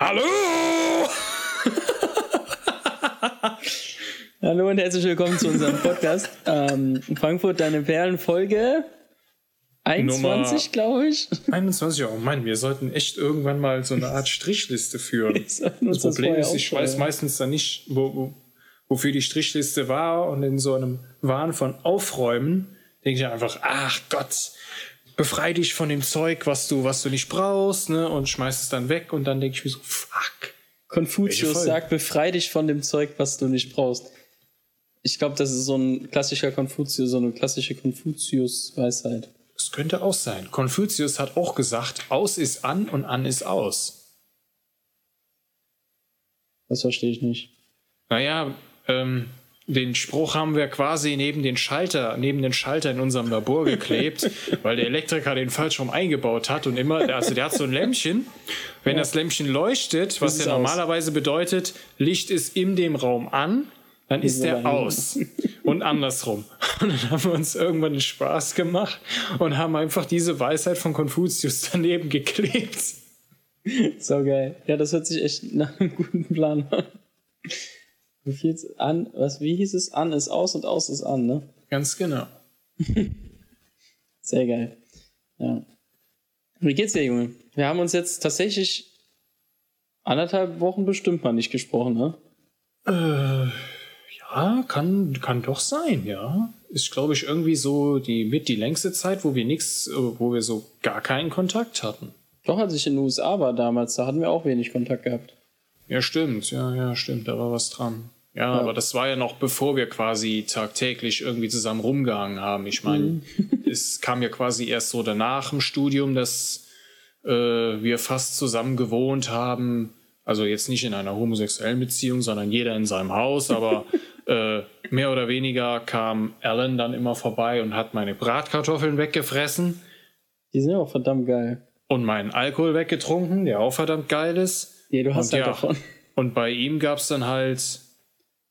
Hallo! Hallo und herzlich willkommen zu unserem Podcast. Ähm, Frankfurt, deine Perlen, Folge 21, glaube ich. 21, oh Mann, wir sollten echt irgendwann mal so eine Art Strichliste führen. Das Problem ist, ich weiß meistens dann nicht, wo, wo, wofür die Strichliste war und in so einem Wahn von Aufräumen denke ich einfach, ach Gott, befrei dich von dem Zeug, was du, was du nicht brauchst, ne, und schmeiß es dann weg und dann denke ich mir so, fuck. Konfuzius sagt, befrei dich von dem Zeug, was du nicht brauchst. Ich glaube, das ist so ein klassischer Konfuzius, so eine klassische Konfuzius-Weisheit. Das könnte auch sein. Konfuzius hat auch gesagt, aus ist an und an ist aus. Das verstehe ich nicht. Naja, ähm, den Spruch haben wir quasi neben den Schalter, neben den Schalter in unserem Labor geklebt, weil der Elektriker den falsch rum eingebaut hat und immer, also der hat so ein Lämpchen. Wenn ja. das Lämpchen leuchtet, was ja normalerweise bedeutet, Licht ist in dem Raum an, dann ist der aus. Und andersrum. Und dann haben wir uns irgendwann den Spaß gemacht und haben einfach diese Weisheit von Konfuzius daneben geklebt. So geil. Ja, das hört sich echt nach einem guten Plan an. Wie viel's an, was, wie hieß es? An ist aus und aus ist an, ne? Ganz genau. Sehr geil. Ja. Wie geht's dir, Junge? Wir haben uns jetzt tatsächlich anderthalb Wochen bestimmt mal nicht gesprochen, ne? Äh, ja, kann, kann doch sein, ja. Ist, glaube ich, irgendwie so die mit die längste Zeit, wo wir nichts, wo wir so gar keinen Kontakt hatten. Doch, als ich in den USA war damals, da hatten wir auch wenig Kontakt gehabt. Ja, stimmt, ja, ja, stimmt, da war was dran. Ja, ja, aber das war ja noch bevor wir quasi tagtäglich irgendwie zusammen rumgehangen haben. Ich meine, mhm. es kam ja quasi erst so danach im Studium, dass äh, wir fast zusammen gewohnt haben. Also jetzt nicht in einer homosexuellen Beziehung, sondern jeder in seinem Haus, aber äh, mehr oder weniger kam Alan dann immer vorbei und hat meine Bratkartoffeln weggefressen. Die sind ja auch verdammt geil. Und meinen Alkohol weggetrunken, der auch verdammt geil ist. Ja, du hast und, halt ja, davon. Und bei ihm gab es dann halt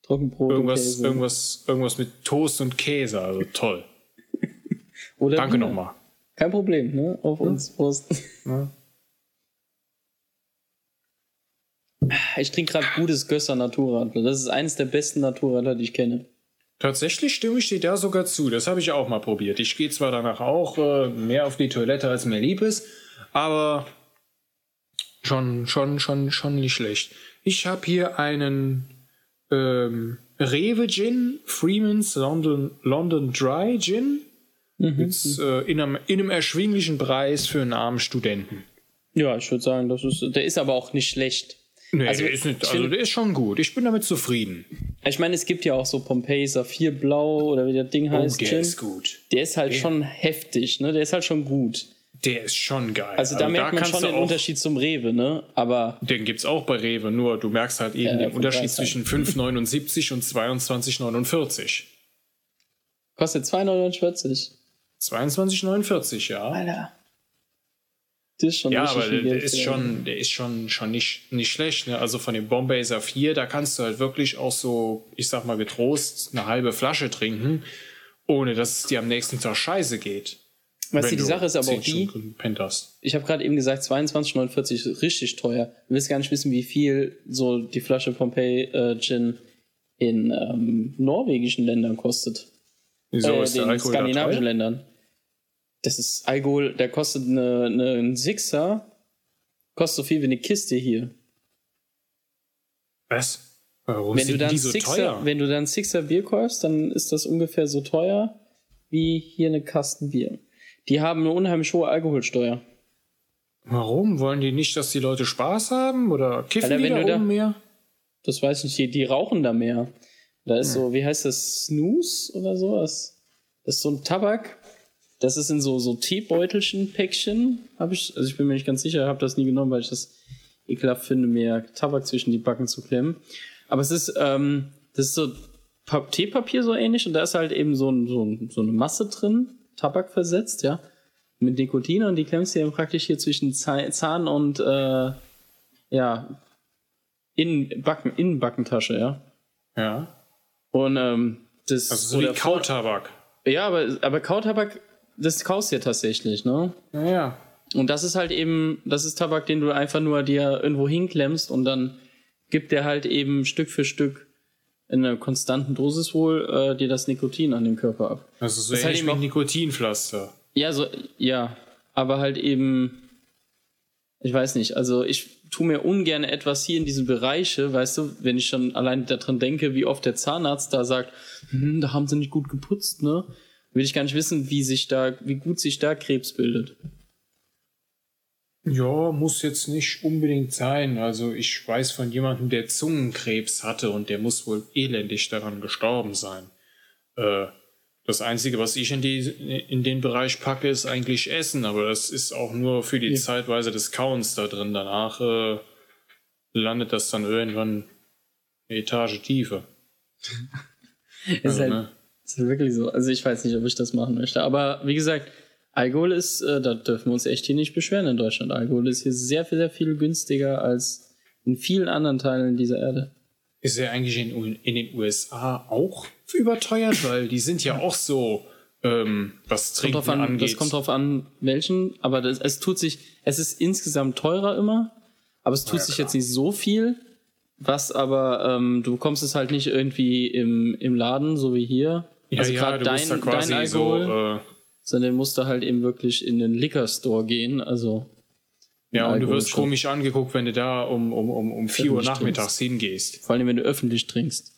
Trockenbrot irgendwas. Irgendwas, irgendwas mit Toast und Käse, also toll. Danke nochmal. Kein Problem, ne? Auf uns, Prost. Ja. Ich trinke gerade gutes Gösser Naturradler. Das ist eines der besten Naturradler, die ich kenne. Tatsächlich stimme ich dir da sogar zu. Das habe ich auch mal probiert. Ich gehe zwar danach auch äh, mehr auf die Toilette, als mir lieb ist, aber schon, schon, schon, schon nicht schlecht. Ich habe hier einen ähm, Rewe Gin, Freeman's London, London Dry Gin. Mhm. Mit, äh, in, einem, in einem erschwinglichen Preis für einen armen Studenten. Ja, ich würde sagen, das ist, der ist aber auch nicht schlecht. Nee, also, der ist nicht, also der ist schon gut. Ich bin damit zufrieden. Ich meine, es gibt ja auch so Pompeii Saphir Blau oder wie das Ding heißt. Oh, der Gin. ist gut. Der ist halt der. schon heftig, ne? Der ist halt schon gut. Der ist schon geil. Also da also merkt da man schon den Unterschied zum Rewe, ne? Aber den gibt's auch bei Rewe, nur du merkst halt eben ja, den Unterschied zwischen 5,79 und 22,49. Kostet 2,49. 22,49, ja. Alter. Das ist schon ja, aber der, der ist schon, der ist schon, schon nicht, nicht schlecht. Ne? Also von dem Bombay Saphir, da kannst du halt wirklich auch so, ich sag mal, getrost eine halbe Flasche trinken, ohne dass es dir am nächsten Tag scheiße geht. Weißt du, die Sache ist aber auch die, ich habe gerade eben gesagt, 22,49 ist richtig teuer. Du willst gar nicht wissen, wie viel so die Flasche Pompeii äh, Gin in ähm, norwegischen Ländern kostet. Wieso äh, ist der den skandinavischen Ländern. Das ist Alkohol, der kostet eine, eine, ein Sixer, kostet so viel wie eine Kiste hier. Was? Warum wenn du dann die so Sixer, teuer? Wenn du dann Sixer Bier kaufst, dann ist das ungefähr so teuer wie hier eine Kasten Bier. Die haben eine unheimlich hohe Alkoholsteuer. Warum? Wollen die nicht, dass die Leute Spaß haben? Oder kiffen Alter, die da, da mehr? Das weiß ich nicht. Die, die rauchen da mehr. Da ist hm. so, wie heißt das? Snooze oder sowas? Das ist so ein Tabak. Das ist in so, so Teebeutelchen, Päckchen. Habe ich, also ich bin mir nicht ganz sicher, habe das nie genommen, weil ich das ekelhaft finde, mir Tabak zwischen die Backen zu klemmen. Aber es ist, ähm, das ist so Teepapier so ähnlich und da ist halt eben so, ein, so, ein, so eine Masse drin Tabak versetzt, ja, mit Nikotin und die klemmst du ja praktisch hier zwischen Zahn und äh, ja, in Backen, Innenbackentasche, ja. Ja. Und ähm, das also so wie Kautabak. Ja, aber, aber Kautabak, das kaust du ja tatsächlich, ne? Ja, ja. Und das ist halt eben, das ist Tabak, den du einfach nur dir irgendwo hinklemmst und dann gibt der halt eben Stück für Stück in einer konstanten Dosis wohl äh, dir das Nikotin an den Körper ab. Also so Das ist halt ähnlich eben wie Nikotinpflaster. Ja, so, ja, aber halt eben, ich weiß nicht, also ich tue mir ungern etwas hier in diese Bereiche, weißt du, wenn ich schon allein daran denke, wie oft der Zahnarzt da sagt, hm, da haben sie nicht gut geputzt, ne? Will ich gar nicht wissen, wie sich da, wie gut sich da Krebs bildet. Ja, muss jetzt nicht unbedingt sein. Also ich weiß von jemandem, der Zungenkrebs hatte und der muss wohl elendig daran gestorben sein. Äh, das Einzige, was ich in, die, in den Bereich packe, ist eigentlich Essen, aber das ist auch nur für die Ja. Zeitweise des Kauens da drin. Danach äh, landet das dann irgendwann eine Etage tiefer. Ist, Also, halt, ne? ist halt wirklich so. Also ich weiß nicht, ob ich das machen möchte. Aber wie gesagt, Alkohol ist, äh, da dürfen wir uns echt hier nicht beschweren in Deutschland. Alkohol ist hier sehr, viel, sehr viel günstiger als in vielen anderen Teilen dieser Erde. Ist er eigentlich in, in den USA auch überteuert? Weil die sind ja auch so, ähm, was Kommt Trinken drauf an, angeht. das kommt drauf an, welchen, aber das, es tut sich, es ist insgesamt teurer immer, aber es tut Ja, sich klar. jetzt nicht so viel, was aber, ähm, du bekommst es halt nicht irgendwie im, im Laden, so wie hier. ja, also ja, gerade dein, dein Alkohol, so, äh, sondern musst du halt eben wirklich in den Liquor Store gehen, also ja, und du wirst komisch angeguckt, wenn du da um, um, um, um 4 Uhr nachmittags hingehst. vor allem wenn du öffentlich trinkst.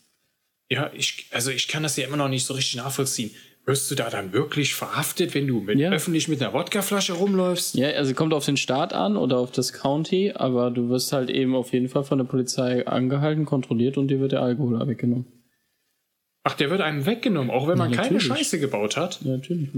Ja, ich, also ich kann das ja immer noch nicht so richtig nachvollziehen. Wirst du da dann wirklich verhaftet, wenn du mit, Ja. öffentlich mit einer Wodkaflasche rumläufst? Ja, also kommt auf den Staat an oder auf das County, aber du wirst halt eben auf jeden Fall von der Polizei angehalten, kontrolliert und dir wird der Alkohol weggenommen. Ach, der wird einem weggenommen, auch wenn man keine natürlich. Scheiße gebaut hat. Ja, natürlich.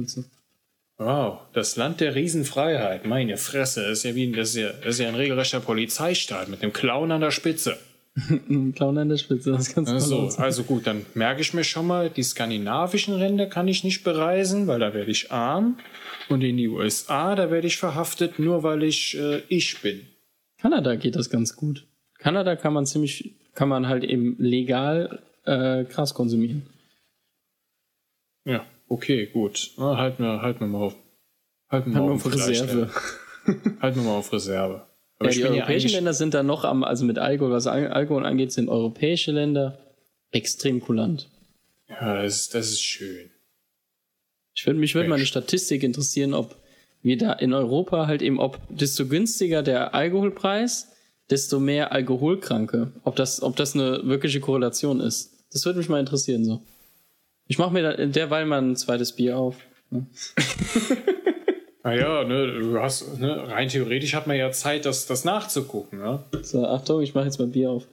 Wow, das Land der Riesenfreiheit. Meine Fresse, das ist ja wie ein, das ist ja, das ist ja ein regelrechter Polizeistaat mit einem Clown an der Spitze. Ein Clown an der Spitze, das kannst du Also, also gut, dann merke ich mir schon mal, die skandinavischen Länder kann ich nicht bereisen, weil da werde ich arm. Und in die USA, da werde ich verhaftet, nur weil ich äh, ich bin. Kanada geht das ganz gut. Kanada kann man ziemlich, kann man halt eben legal äh, Gras konsumieren. Ja, okay, gut. Na, halten wir, halten wir mal auf. Halten wir Haben mal auf auf Reserve. Halten wir mal auf Reserve. Ja, die ja europäischen eigentlich, Länder sind da noch am, also mit Alkohol, was Al Alkohol angeht, sind europäische Länder extrem kulant. ja, das, ist- das ist schön. Ich würde mich würde mal eine. Statistik interessieren, ob wir da in Europa halt eben, ob desto günstiger der Alkoholpreis, desto mehr Alkoholkranke. Ob das, ob das eine wirkliche Korrelation ist. Das würde mich mal interessieren so. Ich mache mir derweil mal ein zweites Bier auf. Naja, ne, du hast, ne, rein theoretisch hat man ja Zeit, das, das nachzugucken, ne? So, Achtung, ich mache jetzt mal Bier auf.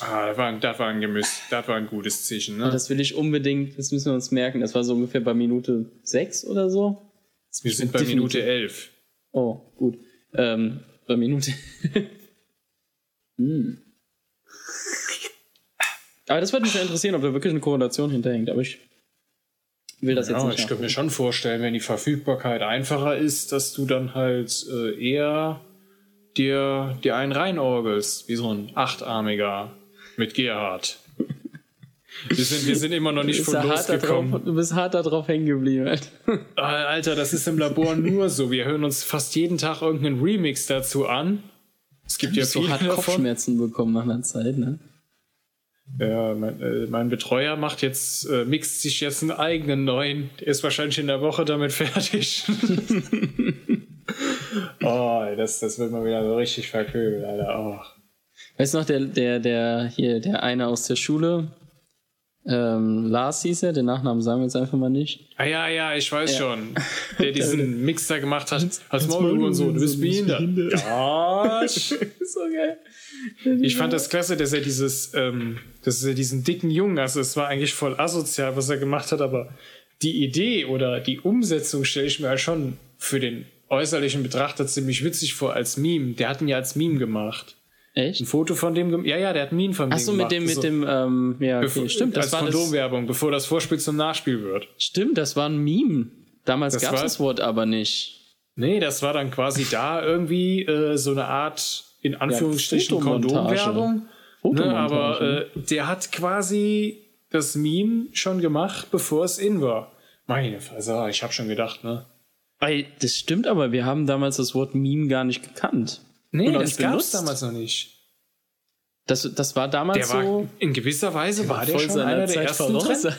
Ah, das war, ein- das war ein Gemüse, das war ein gutes Zeichen, ne? Das will ich unbedingt, das müssen wir uns merken. Das war so ungefähr bei Minute 6 oder so. Wir sind bei Minute 11. Oh, gut. Ähm, bei Minute. hm. Aber das würde mich ja interessieren, ob da wirklich eine Korrelation hinterhängt. Aber ich will das jetzt Ja, nicht. ich könnte mir schon vorstellen, wenn die Verfügbarkeit einfacher ist, dass du dann halt äh, eher dir, dir einen reinorgelst, wie so ein Achtarmiger mit Gerhard. Wir sind, wir sind immer noch nicht von da drauf, losgekommen. du bist hart da drauf hängen geblieben. Alter. Ah, Alter, das ist im Labor nur so. Wir hören uns fast jeden Tag irgendeinen Remix dazu an. Es gibt ja so hart davon. Kopfschmerzen bekommen nach einer Zeit, ne? Ja, mein, äh, mein Betreuer macht jetzt, äh, mixt sich jetzt einen eigenen neuen. Der ist wahrscheinlich in der Woche damit fertig. oh, das, das wird mal wieder so richtig verköbelt, Alter. Oh. Weißt du noch, der, der, der, hier, der eine aus der Schule, ähm, Lars hieß er, den Nachnamen sagen wir jetzt einfach mal nicht. Ah ja, ja, ich weiß Ja. schon. Der diesen Mix da gemacht hat. Als Maul und so, du bist behindert. Ich- so geil. Ich fand das klasse, dass er dieses, ähm, dass er diesen dicken Jungen, also es war eigentlich voll asozial, was er gemacht hat, aber die Idee oder die Umsetzung stelle ich mir halt schon für den äußerlichen Betrachter ziemlich witzig vor als Meme. Der hat ihn ja als Meme gemacht. Ein Echt? Foto von dem, ja, ja, der hat ein Meme von Ach so, mit dem, mit So, dem, ähm, ja, okay, bevor- stimmt, das als war das, Kondomwerbung, bevor das Vorspiel zum Nachspiel wird. stimmt, das war ein Meme. Damals gab es das Wort aber nicht. Nee, das war dann quasi da irgendwie äh, so eine Art, in Anführungsstrichen, Fotomontage. Kondomwerbung. Ne, aber äh, der hat quasi das Meme schon gemacht, bevor es in war. Meine Fresse, ich habe schon gedacht, ne? Ey, das stimmt, aber wir haben damals das Wort Meme gar nicht gekannt. Nee, das gab es damals noch nicht. Das, das war damals Der war, so. in gewisser Weise war der voll schon einer der ersten. Trend.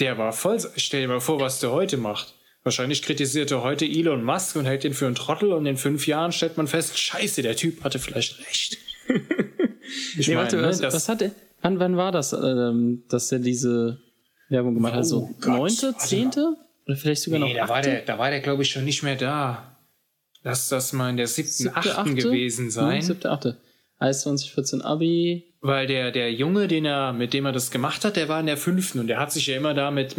Der war voll. Stell dir mal vor, was der heute macht. Wahrscheinlich kritisiert er heute Elon Musk und hält ihn für einen Trottel und in fünf Jahren stellt man fest, scheiße, der Typ hatte vielleicht recht. ich Nee, meine, warte, ne, was, das, was hat er? Wann, wann war das, ähm, dass er diese Werbung gemacht hat? Oh So Gott, neunte, zehnte? Oder vielleicht sogar nee, noch da war achte? der, da war der glaube ich schon nicht mehr da. Lass das mal in der siebten, Siebte, achten achte? gewesen sein. Hm, siebte, achte. Heißt 2014 Abi. Weil der, der Junge, den er, mit dem er das gemacht hat, der war in der fünften und der hat sich ja immer da mit,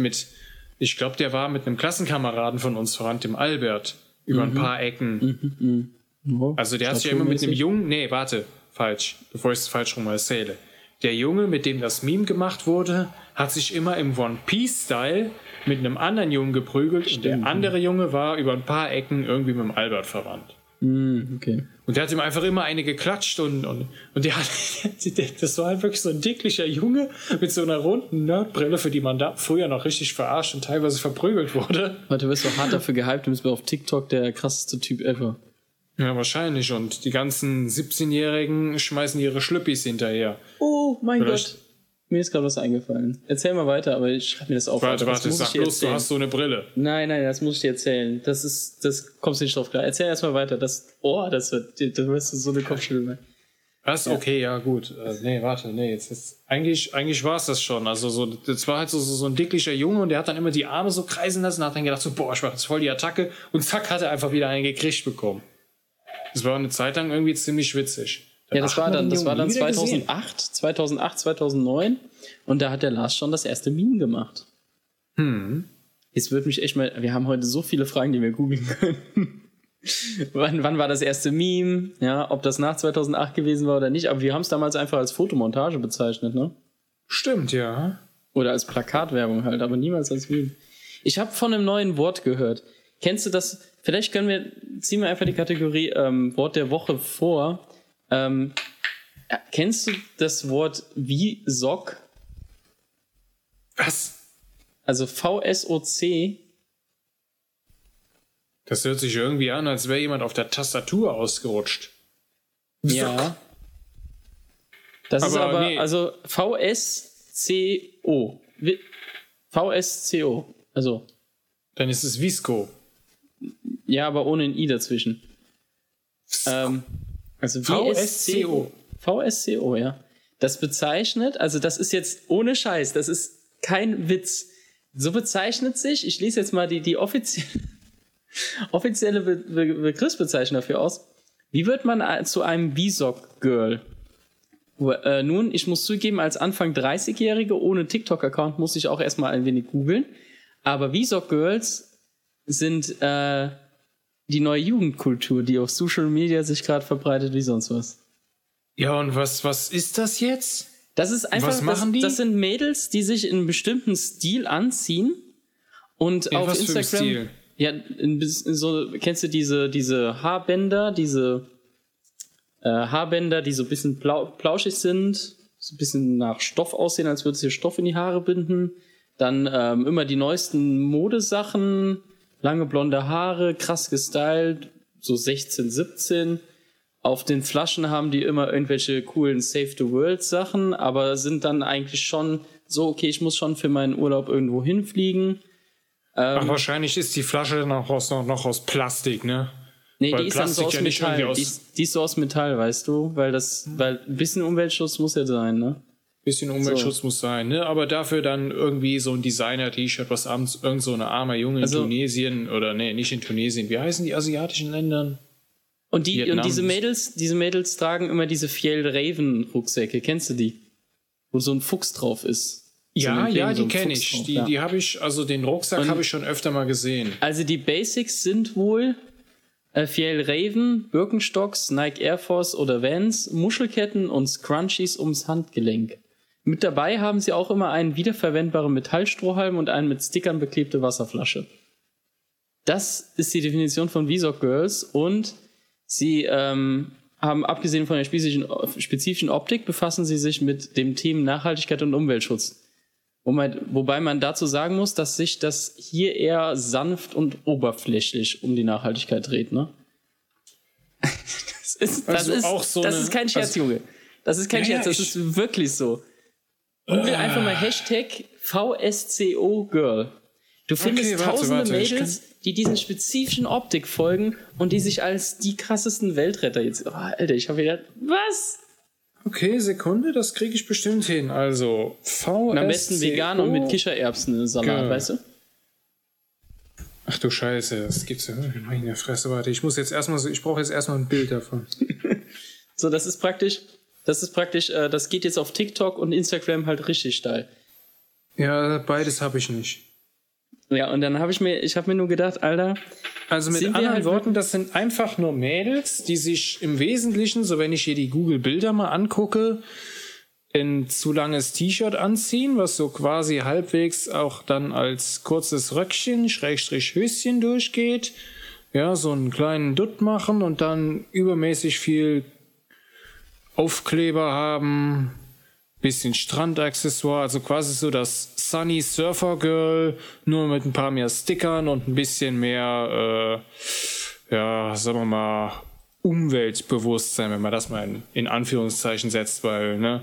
ich glaube, der war mit einem Klassenkameraden von uns voran, dem Albert, über Mhm. ein paar Ecken. Oh, Also der hat sich ja immer mit einem. Jungen, nee, warte, falsch, bevor ich es falsch rum erzähle. Der Junge, mit dem das Meme gemacht wurde, hat sich immer im One Piece-Style mit einem anderen Jungen geprügelt und der andere Junge war über ein paar Ecken irgendwie mit dem Albert verwandt. Hm, okay. Und der hat ihm einfach immer eine geklatscht und, und, und der hat, das war halt wirklich so ein dicklicher Junge mit so einer runden Nerdbrille, für die man da früher noch richtig verarscht und teilweise verprügelt wurde. Warte, du wirst doch hart dafür gehypt, du bist mir auf TikTok der krasseste Typ ever. Ja, wahrscheinlich. Und die ganzen 17-Jährigen schmeißen ihre Schlüppis hinterher. Oh mein Vielleicht- Gott. Mir ist gerade was eingefallen. Erzähl mal weiter, aber ich schreib mir das auf. Warte, warte, sag bloß, du hast so eine Brille. Nein, nein, das muss ich dir erzählen. Das ist, das kommst du nicht drauf klar. Erzähl erstmal weiter. Das, oh, das wird, da wirst du so eine Kopfschüttel. Was? Okay, ja, gut. Äh, nee, warte, nee, jetzt ist. Eigentlich, eigentlich war es das schon. Also, so, das war halt so, so, so ein dicklicher Junge und der hat dann immer die Arme so kreisen lassen und hat dann gedacht, so, boah, ich mach jetzt voll die Attacke und zack, hat er einfach wieder einen gekriegt bekommen. Das war eine Zeit lang irgendwie ziemlich witzig. Ja, das war dann, das war dann nie wieder gesehen. 2008, 2008, 2009 und da hat der Lars schon das erste Meme gemacht. Hm. Jetzt würde mich echt mal, wir haben heute so viele Fragen, die wir googeln können. wann, wann war das erste Meme? Ja, ob das nach 2008 gewesen war oder nicht, aber wir haben es damals einfach als Fotomontage bezeichnet, ne? Stimmt, ja. Oder als Plakatwerbung halt, aber niemals als Meme. Ich habe von einem neuen Wort gehört. Kennst du das? Vielleicht können wir, ziehen wir einfach die Kategorie ähm, Wort der Woche vor. Ähm, äh, kennst du das Wort wie Sock? Was? Also V-S-O-C? Das hört sich irgendwie an, als wäre jemand auf der Tastatur ausgerutscht. Ja. Das ist Aber aber, nee. also V-S-C-O. V-S-C-O. Also, Dann ist es Visco. ja, aber ohne ein I dazwischen. Ähm, also VSCO. VSCO, ja. Das bezeichnet, also das ist jetzt ohne Scheiß, das ist kein Witz. So bezeichnet sich, ich lese jetzt mal die, die offizielle, offizielle Be Be Begriffsbezeichnung dafür aus. Wie wird man zu einem B-Sock-Girl? Äh, nun, ich muss zugeben, als Anfang 30-Jährige ohne TikTok-Account muss ich auch erstmal ein wenig googeln. Aber V-Sock-Girls sind äh, die neue Jugendkultur, die auf Social Media sich gerade verbreitet wie sonst was. Ja, und was, was ist das jetzt? Das ist einfach, Was machen das, die? das sind Mädels, die sich in einem bestimmten Stil anziehen und In auf was für einem Instagram. Stil? Ja, in, in so, kennst du diese, diese Haarbänder, diese äh, Haarbänder, die so ein bisschen plau, plauschig sind, so ein bisschen nach Stoff aussehen, als würde sich Stoff in die Haare binden. Dann ähm, immer die neuesten Modesachen, lange blonde Haare, krass gestylt, so 16, 17. Auf den Flaschen haben die immer irgendwelche coolen Save the World Sachen, aber sind dann eigentlich schon so, okay, ich muss schon für meinen Urlaub irgendwo hinfliegen. Ach, wahrscheinlich ist die Flasche dann auch aus, noch, noch aus Plastik, ne? Nee, Weil die ist dann so aus ja Metall. Die, ist, die ist so aus Metall, weißt du? Weil das, weil ein bisschen Umweltschutz muss ja sein, ne? Bisschen Umweltschutz muss sein, ne? Aber dafür dann irgendwie so ein Designer-T-Shirt, was abends irgend so eine arme Junge in Also- Tunesien oder nee, nicht in Tunesien. Wie heißen die asiatischen Ländern? Und, die, Vietnam und diese Mädels, diese Mädels tragen immer diese Fjell Raven Rucksäcke. Kennst du die? Wo so ein Fuchs drauf ist. So Ja, ja, so die ein kenne ich. drauf, Die, ja. die habe ich, also den Rucksack habe ich schon öfter mal gesehen. Also die Basics sind wohl äh, Fjell Raven, Birkenstocks, Nike Air Force oder Vans, Muschelketten und Scrunchies ums Handgelenk. Mit dabei haben sie auch immer einen wiederverwendbaren Metallstrohhalm und eine mit Stickern beklebte Wasserflasche. Das ist die Definition von Visok Girls und sie ähm, haben abgesehen von der spezifischen, spezifischen Optik befassen sie sich mit dem Themen Nachhaltigkeit und Umweltschutz. Wobei, man dazu sagen muss, dass sich das hier eher sanft und oberflächlich um die Nachhaltigkeit dreht, ne? Das ist, das Also ist, auch so das eine- ist kein Scherz, also- Junge. Das ist kein ja, Scherz, das ich- ist wirklich so. Wir einfach mal Hashtag VSCO Girl. Du findest warte, tausende warte, Mädels, die diesen spezifischen Optik folgen und die sich als die krassesten Weltretter jetzt. Oh, Alter, ich habe gedacht, was? Okay, Sekunde, das kriege ich bestimmt hin. Also, V. Und am besten vegan und mit Kichererbsen Salat, Girl. weißt du? Ach du Scheiße, das gibt's ja. Meine Fresse, warte. Ich muss jetzt erstmal so, ich brauche jetzt erstmal ein Bild davon. So, das ist praktisch, das ist praktisch, äh, das geht jetzt auf TikTok und Instagram halt richtig steil. Ja, beides habe ich nicht. Ja, und dann habe ich mir, ich habe mir nur gedacht, Alter, Also mit anderen halt Worten, das sind einfach nur Mädels, die sich im Wesentlichen, so wenn ich hier die Google-Bilder mal angucke, ein zu langes T-Shirt anziehen, was so quasi halbwegs auch dann als kurzes Röckchen, Schrägstrich Höschen durchgeht. Ja, so einen kleinen Dutt machen und dann übermäßig viel Aufkleber haben, bisschen Strandaccessoire, also quasi so das Sunny Surfer Girl, nur mit ein paar mehr Stickern und ein bisschen mehr, äh, ja, sagen wir mal, Umweltbewusstsein, wenn man das mal in, in Anführungszeichen setzt, weil, ne,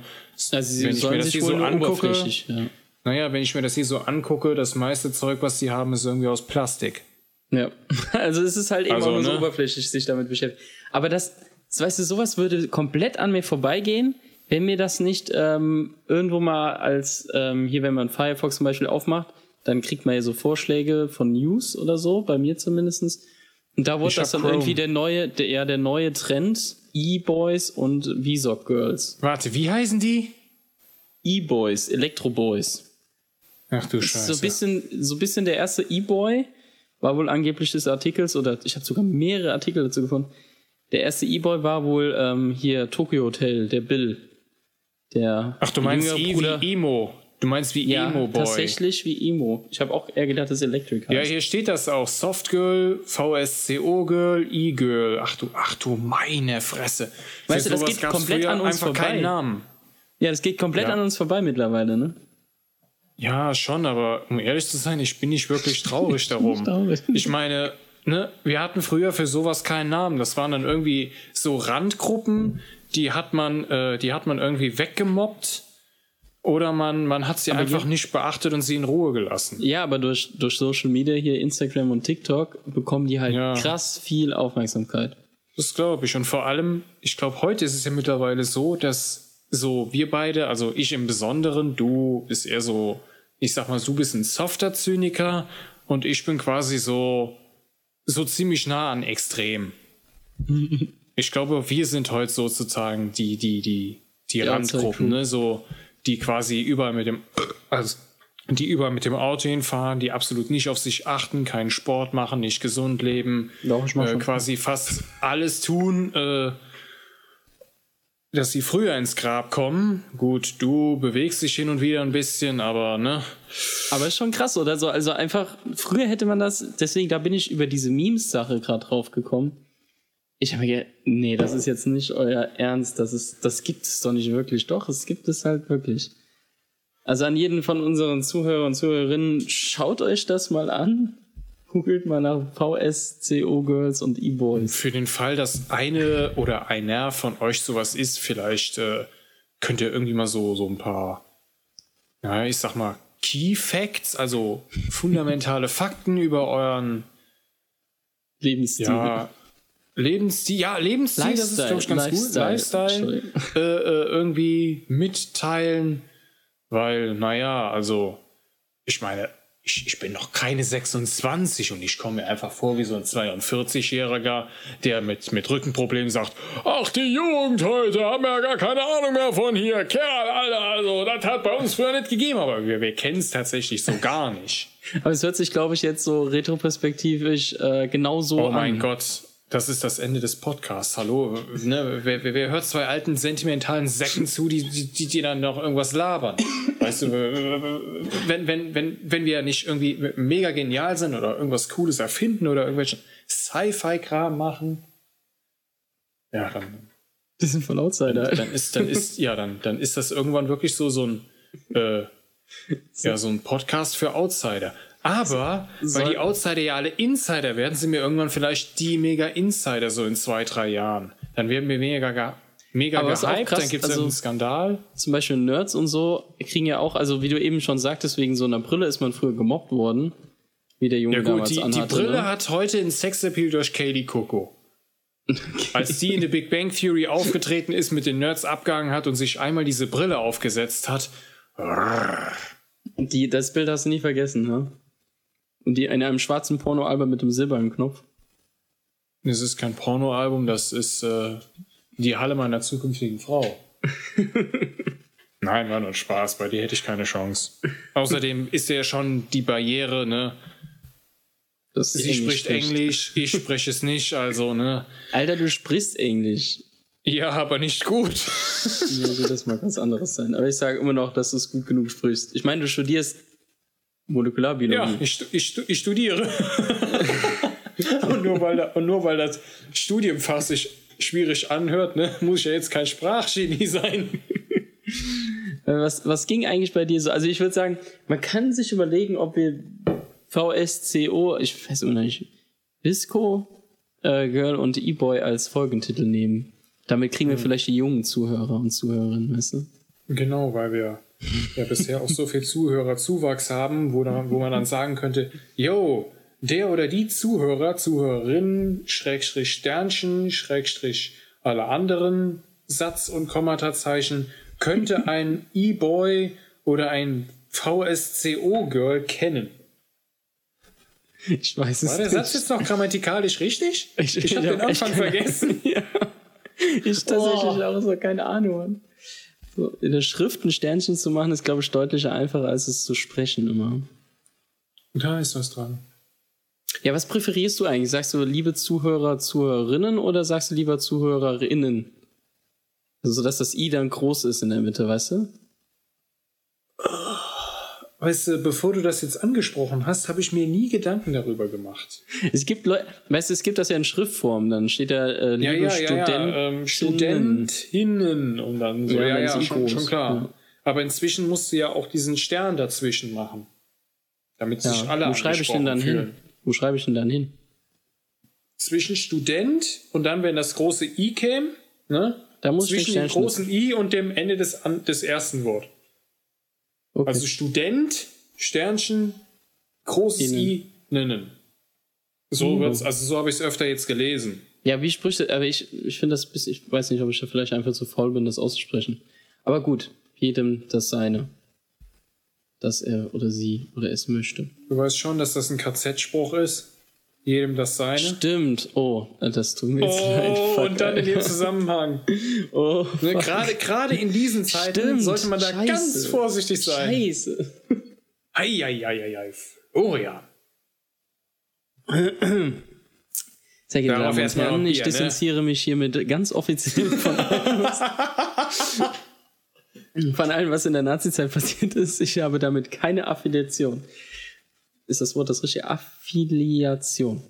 also sie wenn ich mir das hier so angucke. Ja. naja, wenn ich mir das hier so angucke, das meiste Zeug, was sie haben, ist irgendwie aus Plastik. ja. Also es ist halt eben Also, auch so ne? oberflächlich sich damit beschäftigt. Aber das, weißt du, sowas würde komplett an mir vorbeigehen, wenn mir das nicht ähm, irgendwo mal als, ähm, hier, wenn man Firefox zum Beispiel aufmacht, dann kriegt man ja so Vorschläge von News oder so, bei mir zumindestens. Und da wurde Ich das dann Chrome. irgendwie der neue, der, ja, der neue Trend, E-Boys und VSOC Girls. Warte, wie heißen die? E-Boys, Elektro-Boys. Ach du Scheiße. so ein bisschen, so ein bisschen der erste E-Boy, war wohl angeblich des Artikels, oder ich habe sogar mehrere Artikel dazu gefunden. Der erste E-Boy war wohl ähm, hier Tokyo Hotel, der Bill. Der Ach, du meinst E Bruder. wie Emo. Du meinst wie ja, Emo Boy. tatsächlich wie Emo. Ich habe auch eher gedacht, dass Electric heißt. Ja, hier steht das auch. Soft Girl, VSCO Girl, E-Girl. Ach du, ach du, meine Fresse. Weißt du, das geht komplett an uns einfach vorbei. keinen Namen. Ja, das geht komplett Ja. an uns vorbei mittlerweile, ne? Ja, schon, aber um ehrlich zu sein, ich bin nicht wirklich traurig darum. traurig. Ich meine, ne, wir hatten früher für sowas keinen Namen. Das waren dann irgendwie so Randgruppen, die hat man, äh, die hat man irgendwie weggemobbt. Oder man, man hat sie einfach nicht beachtet und sie in Ruhe gelassen. Ja, aber durch, durch Social Media hier, Instagram und TikTok, bekommen die halt Ja. krass viel Aufmerksamkeit. Das glaube ich. Und vor allem, ich glaube, heute ist es ja mittlerweile so, dass so wir beide, also ich im Besonderen, du bist eher so, ich sag mal, du bist ein softer Zyniker und ich bin quasi so, so ziemlich nah an extrem. ich glaube, wir sind heute sozusagen die, die, die, die Outside Randgruppen, ne, so, die quasi überall mit dem, also, die überall mit dem Auto hinfahren, die absolut nicht auf sich achten, keinen Sport machen, nicht gesund leben, Doch, ich mach äh, quasi fast alles tun, äh, dass sie früher ins Grab kommen. Gut, du bewegst dich hin und wieder ein bisschen, aber ne, Aber ist schon krass, oder? So, also einfach, früher hätte man das, deswegen, da bin ich über diese Memes-Sache gerade drauf gekommen. Ich habe mir gedacht, nee, das ist jetzt nicht euer Ernst, das ist, das gibt es doch nicht wirklich. Doch, es gibt es halt wirklich. Also an jeden von unseren Zuhörern und Zuhörerinnen, schaut euch das mal an. Googelt mal nach VSCO Girls und E-Boys. für den Fall, dass eine oder einer von euch sowas ist, vielleicht äh, könnt ihr irgendwie mal so, so ein paar, ja, ich sag mal, Key Facts, also fundamentale Fakten über euren Lebensstil. ja, Lebensstil, ja, Lebensstil, das ist, glaube ich, ganz Lifestyle, gut. Lifestyle äh, äh, irgendwie mitteilen, weil, naja, also, ich meine, ich, ich bin noch keine 26 und ich komme mir einfach vor wie so ein 42-Jähriger, der mit, mit Rückenproblemen sagt, ach, die Jugend heute haben ja gar keine Ahnung mehr von hier, Kerl, Alter, also, das hat bei uns früher nicht gegeben, aber wir, wir kennen es tatsächlich so gar nicht. Aber es hört sich, glaube ich, jetzt so retroperspektivisch äh, genauso Oh an. mein Gott, das ist das Ende des Podcasts. Hallo, ne, wer, wer, wer hört zwei alten sentimentalen Säcken zu, die, die, die dann noch irgendwas labern? Weißt du, wenn, wenn, wenn, wenn wir nicht irgendwie mega genial sind oder irgendwas Cooles erfinden oder irgendwelchen Sci-Fi-Kram machen, ja, dann, Die sind voll Outsider. dann ist, dann ist, ja, dann, dann ist das irgendwann wirklich so, so ein, äh, Ja, so ein Podcast für Outsider. Aber, weil die Outsider ja alle Insider werden, sind wir irgendwann vielleicht die Mega-Insider so in zwei, drei Jahren. Dann werden wir mega, mega Aber gehypt, krass, dann gibt es also- irgendeinen Skandal. Zum Beispiel Nerds und so kriegen ja auch, also wie du eben schon sagtest, wegen so einer Brille ist man früher gemobbt worden. Wie der Junge Ja gut, damals die, die anhatte. Brille ne? hat heute einen Sexappeal durch Katie Coco. Als die in The Big Bang Theory aufgetreten ist, mit den Nerds abgehangen hat und sich einmal diese Brille aufgesetzt hat. Die, das Bild hast du nie vergessen, ne? Und die in einem schwarzen Pornoalbum mit dem silbernen Knopf. Das ist kein Pornoalbum, das ist äh, die Halle meiner zukünftigen Frau. Nein, war nur Spaß, bei dir hätte ich keine Chance. Außerdem ist ja schon die Barriere, ne? Das Sie spricht Englisch, ich spreche es nicht, also, ne? Alter, du sprichst Englisch. Ja, aber nicht gut. Ja, wird das mal was anderes sein. Aber ich sage immer noch, dass du es gut genug sprichst. Ich meine, du studierst Molekularbiologie. Ja, ich, ich, ich studiere. und, nur weil da, und nur weil das Studienfach sich schwierig anhört, ne, muss ich ja jetzt kein Sprachgenie sein. Äh, Was, was ging eigentlich bei dir so? Also ich würde sagen, man kann sich überlegen, ob wir VSCO, ich weiß immer noch nicht, Visco, äh, Girl und E-Boy als Folgentitel nehmen. Damit kriegen wir vielleicht die jungen Zuhörer und Zuhörerinnen, weißt du? Genau, weil wir ja bisher auch so viel Zuhörerzuwachs haben, wo, dann, wo man dann sagen könnte, yo, der oder die Zuhörer, Zuhörerin, Schrägstrich Sternchen, Schrägstrich alle anderen Satz- und Kommatazeichen, könnte ein E-Boy oder ein VSCO-Girl kennen. Ich weiß es War der nicht. Satz jetzt noch grammatikalisch richtig? Ich, Ich habe den Anfang vergessen. ja. Ich tatsächlich auch so, keine Ahnung. So, in der Schrift ein Sternchen zu machen, ist, glaube ich, deutlich einfacher, als es zu sprechen immer. Da ist was dran. Ja, was präferierst du eigentlich? Sagst du liebe Zuhörer, Zuhörerinnen oder sagst du lieber Zuhörerinnen? Also, so dass das I dann groß ist in der Mitte, weißt du? Weißt du, bevor du das jetzt angesprochen hast, habe ich mir nie Gedanken darüber gemacht. Es gibt Leute, weißt du, es gibt das ja in Schriftform, dann steht da äh, Ja, ja, ja, Studenten. ja. Ähm, Studentinnen und dann so. Ja, Ja, ja, schon, schon klar. Ja. Aber inzwischen musst du ja auch diesen Stern dazwischen machen. Damit sich alle Wo schreibe ich denn dann angesprochen hin? Wo schreibe ich denn dann hin? Zwischen Student und dann, wenn das große I käme, ne? Da muss Zwischen dem großen I und dem Ende des, des ersten Wort. Okay. Also Student, Sternchen, großes Innen. I, nennen. So Mhm. wird's, also so habe ich es öfter jetzt gelesen. Ja, wie sprichst du, aber ich, ich finde das ein bisschen, ich weiß nicht, ob ich da vielleicht einfach zu faul bin, das auszusprechen. Aber gut, jedem das seine. Dass er oder sie oder es möchte. Du weißt schon, dass das ein KZ-Spruch ist. Jedem das seine. Stimmt. Oh, das tut mir jetzt leid. Oh, und dann in dem. Zusammenhang. Oh, Ne. Gerade gerade in diesen Zeiten Stimmt, sollte man da scheiße. ganz vorsichtig sein. Scheiße. Eieieiei. Florian. Sehr geehrte Damen und Herren, ich ne? distanziere mich hiermit ganz offiziell von allem, was, von allem, was in der Nazizeit passiert ist. Ich habe damit keine Affiliation. Ist das Wort das richtige? Affiliation.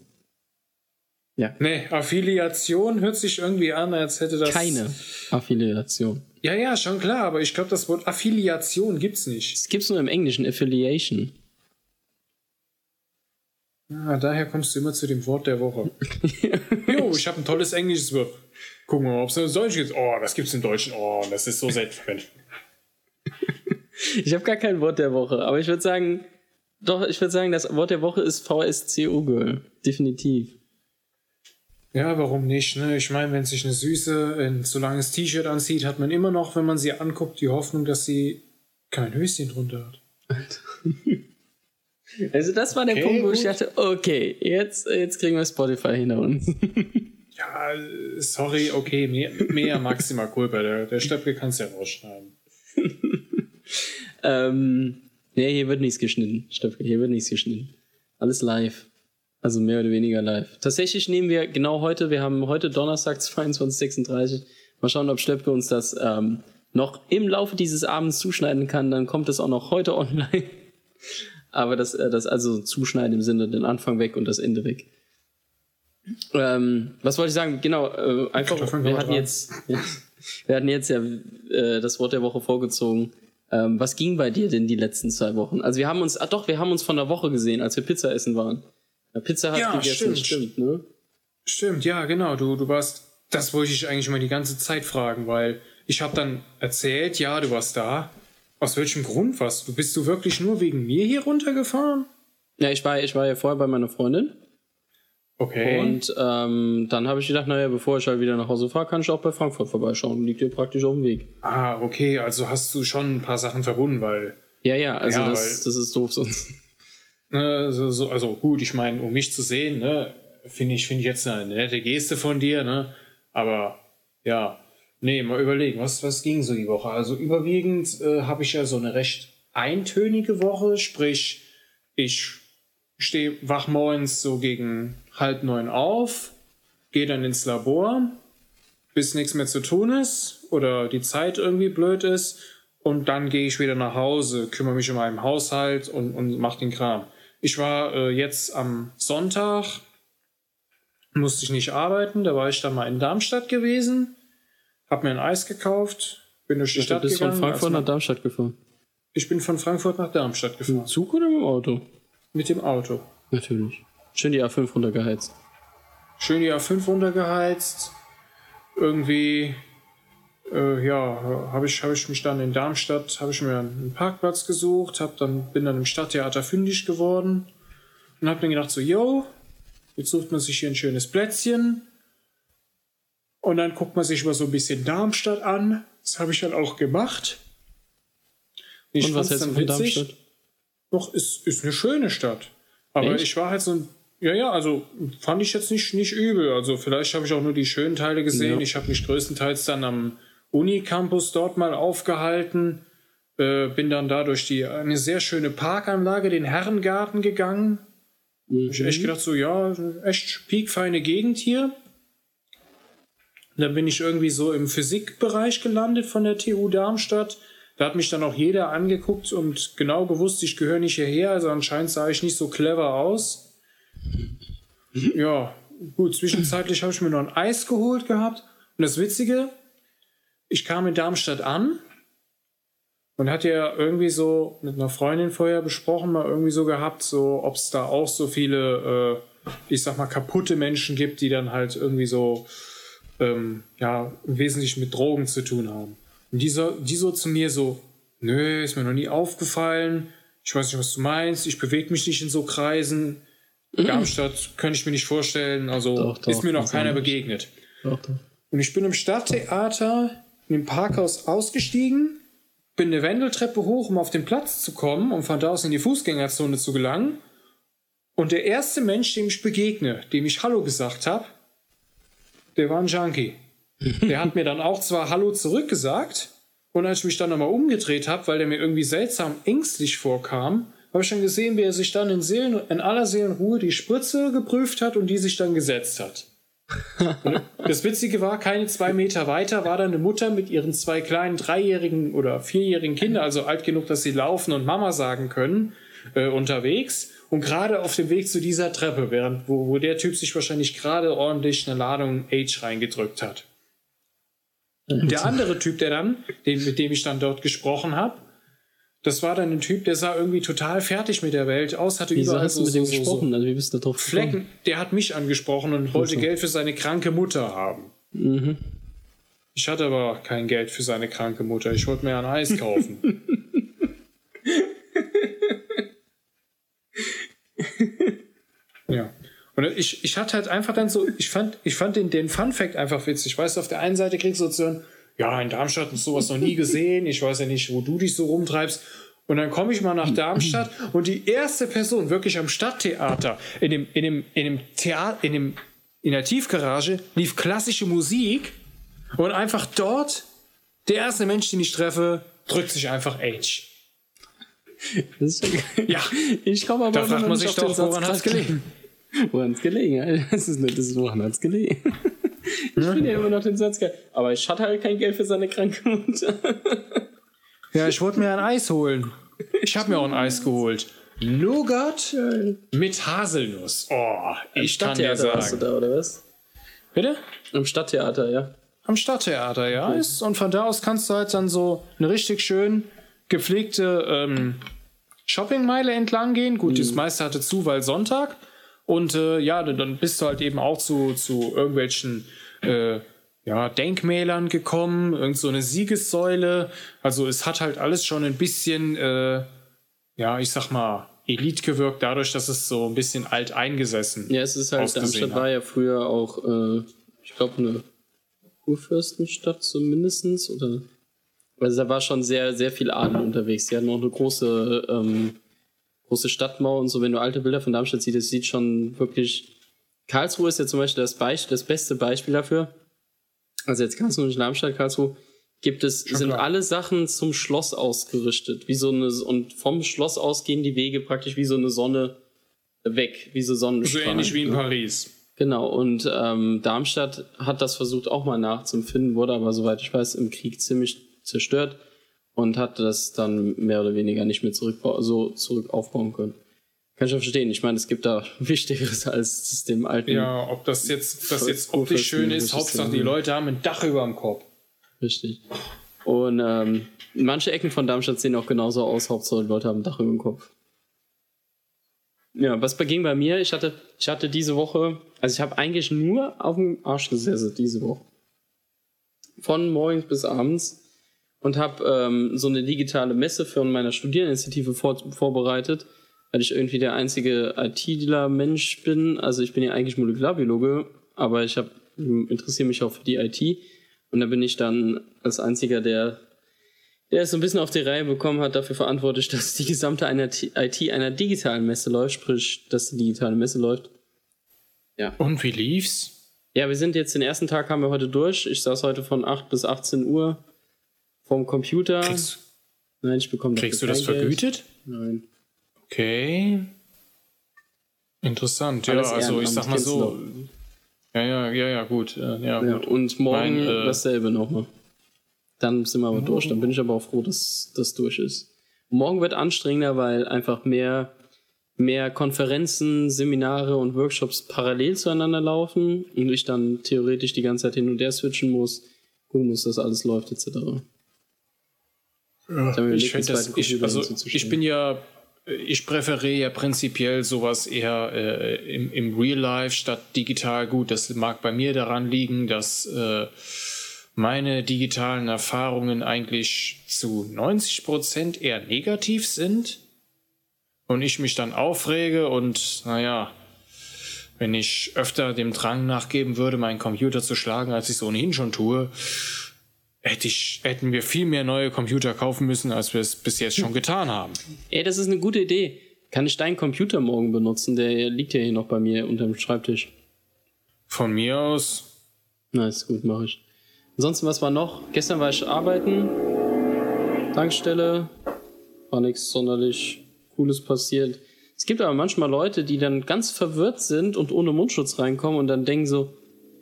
Ja, Nee, Affiliation hört sich irgendwie an, als hätte das. keine Affiliation. Ja, ja, schon klar, aber ich glaube, das Wort Affiliation gibt's nicht. Es gibt nur im Englischen Affiliation. Ah, daher kommst du immer zu dem Wort der Woche. jo, ich habe ein tolles englisches Wort. Gucken wir mal, ob es in Deutsch gibt. Oh, das gibt's im Deutschen. Oh, das ist so selbstverständlich. Ich habe gar kein Wort der Woche, aber ich würde sagen, doch, ich würde sagen, das Wort der Woche ist VSCO Girl. Definitiv. Ja, warum nicht? Ne? Ich meine, wenn sich eine Süße ein zu langes T-Shirt anzieht, hat man immer noch, wenn man sie anguckt, die Hoffnung, dass sie kein Höschen drunter hat. Also das war der Okay, Punkt, wo ich gut. dachte, okay, jetzt, jetzt kriegen wir Spotify hinter uns. Ja, sorry, okay, mehr, mehr Maxima Culpa. Der, der Stöpke kann es ja rausschneiden. ähm, nee, hier wird nichts geschnitten, Stöpke, hier wird nichts geschnitten. Alles live. Also mehr oder weniger live. Tatsächlich nehmen wir genau heute, wir haben heute Donnerstag 22.36 Mal schauen, ob Stöpke uns das ähm, noch im Laufe dieses Abends zuschneiden kann. Dann kommt es auch noch heute online. Aber das, äh, das also zuschneiden im Sinne den Anfang weg und das Ende weg. Ähm, was wollte ich sagen? Genau, äh, einfach, wir hatten jetzt, wir hatten jetzt ja äh, das Wort der Woche vorgezogen, Ähm, was ging bei dir denn die letzten zwei Wochen? Also wir haben uns, ah doch, wir haben uns von der Woche gesehen, als wir Pizza essen waren. Ja, Pizza hat Ja, gegessen, stimmt. stimmt, ne? Stimmt, ja, genau. Du, du warst, das wollte ich eigentlich mal die ganze Zeit fragen, weil ich habe dann erzählt, ja, du warst da. Aus welchem Grund warst du? Bist du wirklich nur wegen mir hier runtergefahren? Ja, ich war, ich war ja vorher bei meiner Freundin Okay. und ähm, dann habe ich gedacht, naja, bevor ich halt wieder nach Hause fahre, kann ich auch bei Frankfurt vorbeischauen. Liegt dir praktisch auf dem Weg. ah, okay, also hast du schon ein paar Sachen verbunden, weil Ja, ja, also Ja, das, weil- das ist doof sonst. Ne, so, so, also gut, ich meine, um mich zu sehen, ne, finde ich, finde ich jetzt eine nette Geste von dir, ne? Aber ja, nee, mal überlegen, was, was ging so die Woche? Also überwiegend äh, habe ich ja so eine recht eintönige Woche, sprich, ich stehe wach morgens so gegen halb neun auf, gehe dann ins Labor, bis nichts mehr zu tun ist oder die Zeit irgendwie blöd ist und dann gehe ich wieder nach Hause, kümmere mich um meinen Haushalt und, und mache den Kram. Ich war äh, jetzt am Sonntag, musste ich nicht arbeiten, da war ich dann mal in Darmstadt gewesen, habe mir ein Eis gekauft, bin durch die Du Stadt bist von gegangen. Frankfurt als nach Darmstadt gefahren. ich bin von Frankfurt nach Darmstadt gefahren. Zug oder dem Auto? Mit dem Auto. Natürlich. Schön die A5 runtergeheizt. Schön die A5 runtergeheizt. Irgendwie, äh, ja, habe ich, hab ich mich dann in Darmstadt, habe ich mir einen Parkplatz gesucht, hab dann, bin dann im Stadttheater fündig geworden und habe dann gedacht so, yo, jetzt sucht man sich hier ein schönes Plätzchen und dann guckt man sich mal so ein bisschen Darmstadt an. Das habe ich dann auch gemacht. Ich Und was hältst du von witzig. Darmstadt? Doch, ist, ist eine schöne Stadt. Aber Echt? ich war halt so ein. Ja, ja, also fand ich jetzt nicht, nicht übel. Also vielleicht habe ich auch nur die schönen Teile gesehen. Ja. Ich habe mich größtenteils dann am Unicampus dort mal aufgehalten. Äh, bin dann da durch die eine sehr schöne Parkanlage, den Herrengarten gegangen. Hab Ich echt gedacht, so, ja, echt piekfeine Gegend hier. Und dann bin ich irgendwie so im Physikbereich gelandet von der TU Darmstadt. Da hat mich dann auch jeder angeguckt und genau gewusst, ich gehöre nicht hierher. Also anscheinend sah ich nicht so clever aus. Ja, gut, zwischenzeitlich habe ich mir noch ein Eis geholt gehabt. Und das Witzige, ich kam in Darmstadt an und hatte ja irgendwie so mit einer Freundin vorher besprochen, mal irgendwie so gehabt, so ob es da auch so viele, äh, ich sag mal, kaputte Menschen gibt, die dann halt irgendwie so, ähm, ja, wesentlich mit Drogen zu tun haben. Und die so, die so zu mir so, nö, ist mir noch nie aufgefallen, ich weiß nicht, was du meinst, ich bewege mich nicht in so Kreisen. Darmstadt könnte ich mir nicht vorstellen, also Doch, doch, ist mir noch keiner begegnet. Doch. Und ich bin im Stadttheater in dem Parkhaus ausgestiegen, bin eine Wendeltreppe hoch, um auf den Platz zu kommen, um von da aus in die Fußgängerzone zu gelangen. Und der erste Mensch, dem ich begegne, dem ich Hallo gesagt habe, der war ein Junkie. Der hat mir dann auch zwar Hallo zurückgesagt, und als ich mich dann nochmal umgedreht habe, weil der mir irgendwie seltsam ängstlich vorkam, habe ich dann gesehen, wie er sich dann in, Seelen, in aller Seelenruhe die Spritze geprüft hat und die sich dann gesetzt hat. Und das Witzige war, keine zwei Meter weiter war dann eine Mutter mit ihren zwei kleinen dreijährigen oder vierjährigen Kindern, also alt genug, dass sie laufen und Mama sagen können, äh, unterwegs. Und gerade auf dem Weg zu dieser Treppe, während wo, wo der Typ sich wahrscheinlich gerade ordentlich eine Ladung Age reingedrückt hat. Und der andere Typ, der dann, den, mit dem ich dann dort gesprochen habe, das war dann ein Typ, der sah irgendwie total fertig mit der Welt aus, hatte Wieso überall hast so, mit dem so, gesprochen? so Also wie bist du drauf gekommen? Flecken. Der hat mich angesprochen und wollte so. Geld für seine kranke Mutter haben. Mhm. Ich hatte aber kein Geld für seine kranke Mutter. Ich wollte mir ein Eis kaufen. ja. Und ich, ich hatte halt einfach dann so, ich fand, ich fand den, den Fun Fact einfach witzig. Weißt du, auf der einen Seite kriegst du so zu hören, ja, in Darmstadt ist sowas noch nie gesehen. Ich weiß ja nicht, wo du dich so rumtreibst. Und dann komme ich mal nach Darmstadt und die erste Person wirklich am Stadttheater, in dem, in dem, in dem Theater, in dem, in der Tiefgarage lief klassische Musik und einfach dort, der erste Mensch, den ich treffe, drückt sich einfach Age. Ja, Ich komme aber da fragt man sich doch, woran hat's klar. gelegen? Woran hat's gelegen? Das ist nicht, das ist woran hat's gelegen. Ich finde ja immer noch den Satz geil. Aber ich hatte halt kein Geld für seine kranke Mutter. Ja, ich wollte mir ein Eis holen. Ich habe mir auch ein Eis geholt. Nougat mit Haselnuss. Oh, ich kann dir warst du sagen. da, oder was? Bitte? Im Stadttheater, ja. Am Stadttheater, ja. Ist, und von da aus kannst du halt dann so eine richtig schön gepflegte ähm, Shoppingmeile entlang gehen. Gut, das meiste hatte zu, weil Sonntag. Und äh, ja, dann bist du halt eben auch zu, zu irgendwelchen äh, ja, Denkmälern gekommen, irgend so eine Siegessäule. Also es hat halt alles schon ein bisschen, äh, ja, ich sag mal, Elite gewirkt, dadurch, dass es so ein bisschen alt eingesessen Ja, es ist halt, Darmstadt hat. war ja früher auch, äh, ich glaube, eine Kurfürstenstadt zumindestens oder also da war schon sehr, sehr viel Adel unterwegs. Die hatten auch eine große, ähm, große Stadtmauer und so. Wenn du alte Bilder von Darmstadt siehst, das sieht schon wirklich. Karlsruhe ist ja zum Beispiel das, Beisp das beste Beispiel dafür. Also jetzt Karlsruhe nicht Darmstadt, Karlsruhe gibt es, sind klar. alle Sachen zum Schloss ausgerichtet. Wie so eine, und vom Schloss aus gehen die Wege praktisch wie so eine Sonne weg, wie so So Sonnenstrahlen. ähnlich wie in Paris. Genau, und ähm, Darmstadt hat das versucht auch mal nachzuempfinden, wurde aber, soweit ich weiß, im Krieg ziemlich zerstört und hat das dann mehr oder weniger nicht mehr zurück, so zurück aufbauen können. Kann ich auch verstehen. Ich meine, es gibt da Wichtigeres als das dem alten. Ja, ob das jetzt, das jetzt optisch schön ist, Hauptsache die Leute haben ein Dach über dem Kopf. Richtig. Und ähm, manche Ecken von Darmstadt sehen auch genauso aus, Hauptsache die Leute haben ein Dach über dem Kopf. Ja, was ging bei mir? Ich hatte, ich hatte diese Woche, also ich habe eigentlich nur auf dem Arsch gesessen diese Woche. Von morgens bis abends und habe ähm, so eine digitale Messe für meine Studiereninitiative vor, vorbereitet, weil ich irgendwie der einzige IT-Dealer-Mensch bin. Also ich bin ja eigentlich Molekularbiologe, aber ich hab, interessiere mich auch für die IT. Und da bin ich dann als einziger, der, der es so ein bisschen auf die Reihe bekommen hat, dafür verantwortlich, dass die gesamte IT einer digitalen Messe läuft, sprich, dass die digitale Messe läuft. Und wie lief's? Ja, wir sind jetzt den ersten Tag haben wir heute durch. Ich saß heute von 8 bis 18 Uhr vorm Computer. Kriegst, Nein, ich bekomme kriegst du das kein Geld. vergütet? Nein. Okay. Interessant, ja, also ich sag mal so. Ja, ja, ja, ja, gut. äh, Ja, Ja, gut. und morgen Mein, äh, dasselbe nochmal. Dann sind wir aber durch. Dann bin ich aber auch froh, dass das durch ist. Morgen wird anstrengender, weil einfach mehr, mehr Konferenzen, Seminare und Workshops parallel zueinander laufen und ich dann theoretisch die ganze Zeit hin und her switchen muss, gucken muss, dass alles läuft, etc. Ja, ich finde das, ich, also ich bin ja, ich präferiere ja prinzipiell sowas eher äh, im, im Real Life statt digital. Gut, das mag bei mir daran liegen, dass äh, meine digitalen Erfahrungen eigentlich zu 90 Prozent eher negativ sind und ich mich dann aufrege und naja, wenn ich öfter dem Drang nachgeben würde, meinen Computer zu schlagen, als ich es ohnehin schon tue, hätte ich, hätten wir viel mehr neue Computer kaufen müssen, als wir es bis jetzt schon getan haben. Ey, das ist eine gute Idee. Kann ich deinen Computer morgen benutzen? Der liegt ja hier noch bei mir unter dem Schreibtisch. Von mir aus, Na, ist gut, mache ich. Ansonsten, was war noch? Gestern war ich arbeiten. Tankstelle. War nichts sonderlich Cooles passiert. Es gibt aber manchmal Leute, die dann ganz verwirrt sind und ohne Mundschutz reinkommen und dann denken so,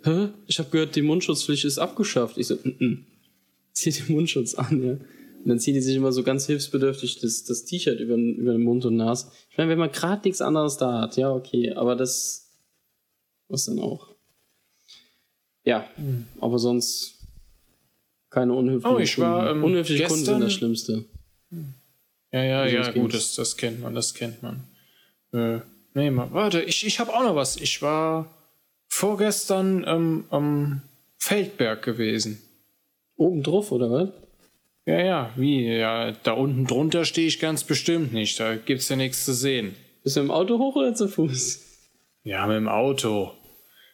hä? Ich habe gehört, die Mundschutzpflicht ist abgeschafft. Ich so, mm -mm. Zieh den Mundschutz an, ja. Und dann ziehen die sich immer so ganz hilfsbedürftig das, das T-Shirt über, den- über den Mund und Nas. Ich meine, wenn man gerade nichts anderes da hat, ja, okay, aber das was dann auch. Ja, aber sonst keine unhöflichen Oh, ich war, Kunden. ähm, Unhöfliche Kunden sind gestern- das Schlimmste. ja, ja, Also, ja, gut, das, das kennt man, das kennt man. Äh, nee, mal, warte, ich, ich habe auch noch was. Ich war vorgestern ähm, am Feldberg gewesen. Oben drauf, oder was? Ja, ja, wie? Ja, da unten drunter stehe ich ganz bestimmt nicht. Da gibt's ja nichts zu sehen. Bist du im Auto hoch oder zu Fuß? Ja, mit dem Auto.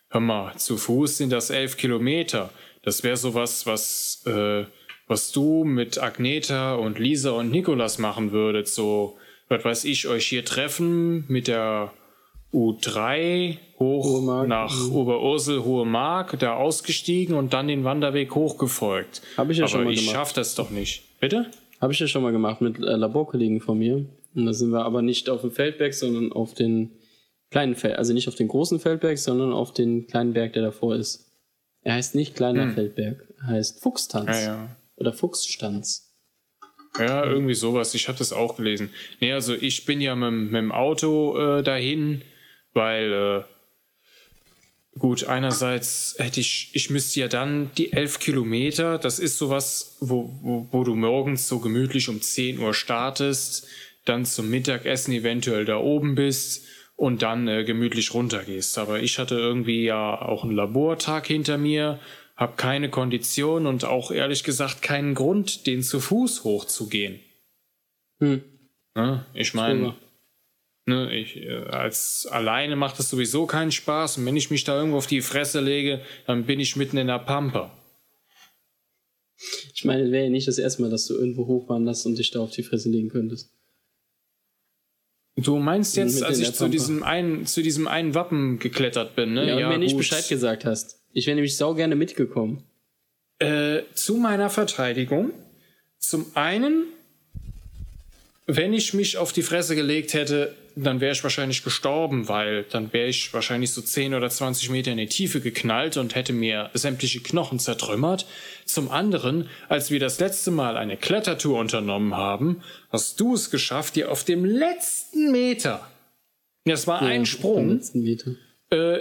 Hör mal, zu Fuß sind das elf Kilometer. Das wäre sowas, was, äh, was du mit Agneta und Lisa und Nikolas machen würdet. So, was weiß ich, euch hier treffen mit der U3 hoch Hohe nach mhm. Oberursel, Hohe Mark, da ausgestiegen und dann den Wanderweg hochgefolgt. Hab ich ja Aber schon mal ich gemacht. schaff das doch nicht. Bitte? Habe ich ja schon mal gemacht mit äh, Laborkollegen von mir. Und da sind wir aber nicht auf dem Feldberg, sondern auf den kleinen Feld, also nicht auf den großen Feldberg, sondern auf den kleinen Berg, der davor ist. Er heißt nicht kleiner Feldberg, er heißt Fuchstanz. Hm. Ja, ja. Oder Fuchsstanz. Ja, irgendwie sowas. Ich habe das auch gelesen. Nee, also ich bin ja mit, mit dem Auto äh, dahin, weil äh, gut, einerseits hätte ich, ich müsste ja dann die elf Kilometer, das ist sowas, wo, wo, wo du morgens so gemütlich um 10 Uhr startest, dann zum Mittagessen eventuell da oben bist und dann äh, gemütlich runtergehst. Aber ich hatte irgendwie ja auch einen Labortag hinter mir, habe keine Kondition und auch ehrlich gesagt keinen Grund, den zu Fuß hochzugehen. Hm. Ne? Ich meine, ne, ich, äh, als alleine macht es sowieso keinen Spaß und wenn ich mich da irgendwo auf die Fresse lege, dann bin ich mitten in der Pampa. Ich meine, es wäre ja nicht das erste Mal, dass du irgendwo hochwanderst und dich da auf die Fresse legen könntest. Du meinst jetzt, als ich zu diesem einen, zu diesem einen Wappen geklettert bin, ne? Ja, und mir nicht gut. Bescheid gesagt hast. Ich wäre nämlich sau gerne mitgekommen. Äh, zu meiner Verteidigung. Zum einen, wenn ich mich auf die Fresse gelegt hätte, dann wäre ich wahrscheinlich gestorben, weil dann wäre ich wahrscheinlich so 10 oder 20 Meter in die Tiefe geknallt und hätte mir sämtliche Knochen zertrümmert. Zum anderen, als wir das letzte Mal eine Klettertour unternommen haben, hast du es geschafft, dir auf dem letzten Meter, das war ein Ja, Sprung, letzten Meter. äh,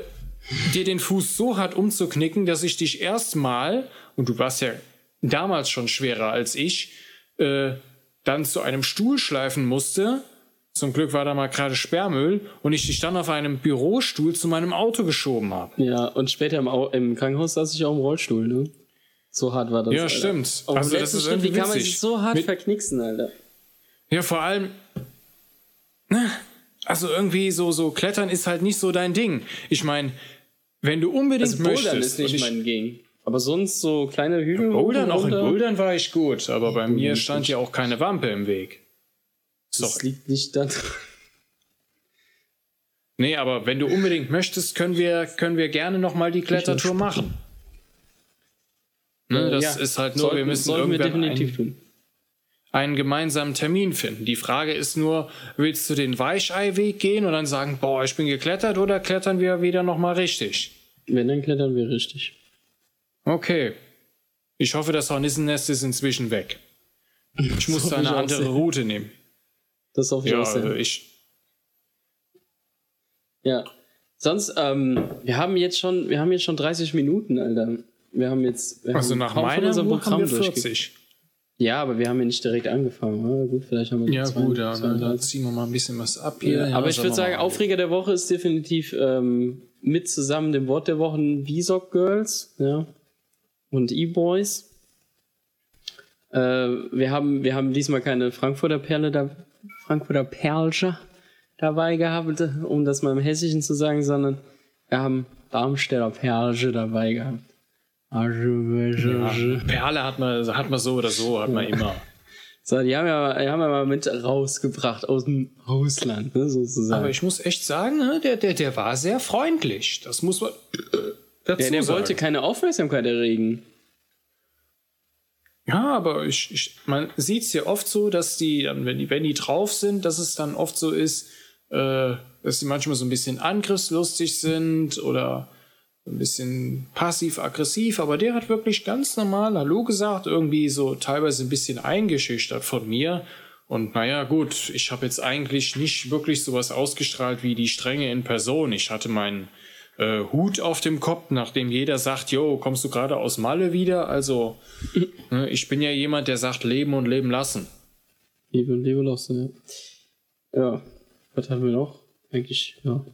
dir den Fuß so hart umzuknicken, dass ich dich erstmal, und du warst ja damals schon schwerer als ich, äh, dann zu einem Stuhl schleifen musste. Zum Glück war da mal gerade Sperrmüll und ich dich dann auf einem Bürostuhl zu meinem Auto geschoben habe. Ja, und später im, Au im Krankenhaus saß ich auch im Rollstuhl, ne? So hart war das. Ja, Alter. stimmt. Auf Also dem das ist Schritt, wie irgendwie kann man sich so hart Mit- verknicksen, Alter? Ja, vor allem, ne, also irgendwie so, so klettern ist halt nicht so dein Ding. Ich meine, wenn du unbedingt Also Bouldern möchtest. ist nicht mein Ging. Aber sonst so kleine Hügel. Bouldern, hoch auch in Bouldern war ich gut, aber bei mir Bouldern stand ja auch keine Wampe im Weg. Das Sorry. liegt nicht da. Nee, aber wenn du unbedingt möchtest, können wir, können wir gerne nochmal die Klettertour machen. Ne, das Ja, ist halt nur, sollten, wir müssen irgendwann definitiv einen, tun. einen gemeinsamen Termin finden. Die Frage ist nur, willst du den Weicheiweg gehen und dann sagen, boah, ich bin geklettert oder klettern wir wieder nochmal richtig? Wenn, dann klettern wir richtig. Okay. Ich hoffe, das Hornissennest ist inzwischen weg. Ich muss da eine andere. Route nehmen. Das hoffe ich Ja, auch sehr. also ich, Ja. Sonst, ähm, wir haben jetzt schon, wir haben jetzt schon 30 Minuten, Alter. Wir haben jetzt, wir also haben nach haben Programm wir durchge- 40. Ja, aber wir haben ja nicht direkt angefangen. oder? Gut, vielleicht haben wir Ja, zwei- gut, ja, zwei- dann, dann ziehen wir mal ein bisschen was ab hier. Ja, aber ich würde sagen. Aufreger der Woche ist definitiv ähm, mit zusammen dem Wort der Woche Visok Girls ja, und E-Boys. Äh, wir, haben, wir haben diesmal keine Frankfurter Perle da, Frankfurter Perlsche dabei gehabt, um das mal im Hessischen zu sagen, sondern wir haben Darmstädter Perlsche dabei gehabt. Ja, Perle hat man, hat man so oder so, hat man immer. So, die haben ja, die haben ja mal mit rausgebracht aus dem Ausland, ne, sozusagen. Aber ich muss echt sagen, ne, der, der, der war sehr freundlich. Das muss man dazu ja, der sagen. wollte keine Aufmerksamkeit erregen. Ja, aber ich, ich, man sieht es ja oft so, dass die, wenn die, wenn die drauf sind, dass es dann oft so ist, äh, dass die manchmal so ein bisschen angriffslustig sind oder ein bisschen passiv-aggressiv, aber der hat wirklich ganz normal Hallo gesagt, irgendwie so teilweise ein bisschen eingeschüchtert von mir. Und naja, gut, ich habe jetzt eigentlich nicht wirklich sowas ausgestrahlt wie die Strenge in Person. Ich hatte meinen äh, Hut auf dem Kopf, nachdem jeder sagt, jo, kommst du gerade aus Malle wieder? Also, ne, ich bin ja jemand, der sagt, leben und leben lassen. Liebe und Liebe lassen, ja. Ja, was haben wir noch? Eigentlich, ja.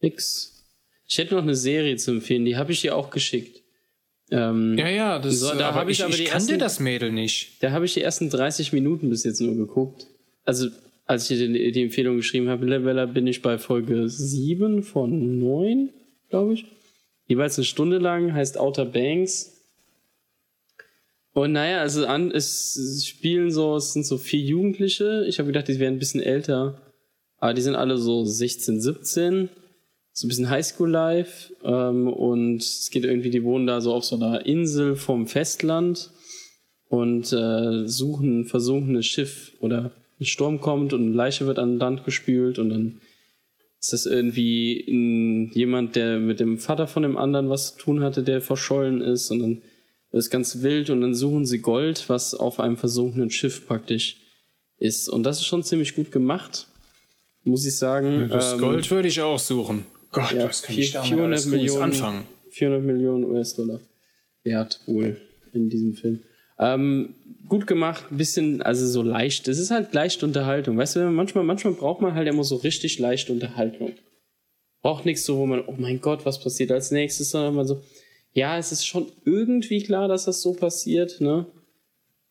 Nix. Ich hätte noch eine Serie zu empfehlen, die habe ich dir auch geschickt. Ähm, Ja, ja, das So, da aber hab ich ich, aber ich die kannte ersten- das Mädel nicht. Da habe ich die ersten 30 Minuten bis jetzt nur geguckt. Also, als ich die, die Empfehlung geschrieben habe, mittlerweile bin ich bei Folge 7 von 9, glaube ich. Jeweils eine Stunde lang, heißt Outer Banks. Und naja, also an, es, es spielen so, es sind so vier Jugendliche. Ich habe gedacht, die wären ein bisschen älter. Aber die sind alle so 16, 17. So ein bisschen Highschool-Life. Ähm, und es geht irgendwie, die wohnen da so auf so einer Insel vom Festland und äh, suchen ein versunkenes Schiff oder ein Sturm kommt und eine Leiche wird an Land gespült und dann ist das irgendwie ein, jemand, der mit dem Vater von dem anderen was zu tun hatte, der verschollen ist und dann ist ganz wild und dann suchen sie Gold, was auf einem versunkenen Schiff praktisch ist. Und das ist schon ziemlich gut gemacht, muss ich sagen. Das Ähm, Gold würde ich auch suchen. Gott, Ja, was kann vier- ich damit 400 alles Gutes Millionen. anfangen? 400 Millionen US-Dollar wert wohl in diesem Film. Ähm, gut gemacht, ein bisschen, also so leicht. Es ist halt leicht Unterhaltung. Weißt du, manchmal, manchmal braucht man halt immer so richtig leichte Unterhaltung. Braucht nichts so, wo man, oh mein Gott, was passiert als nächstes, sondern man so, ja, es ist schon irgendwie klar, dass das so passiert, ne?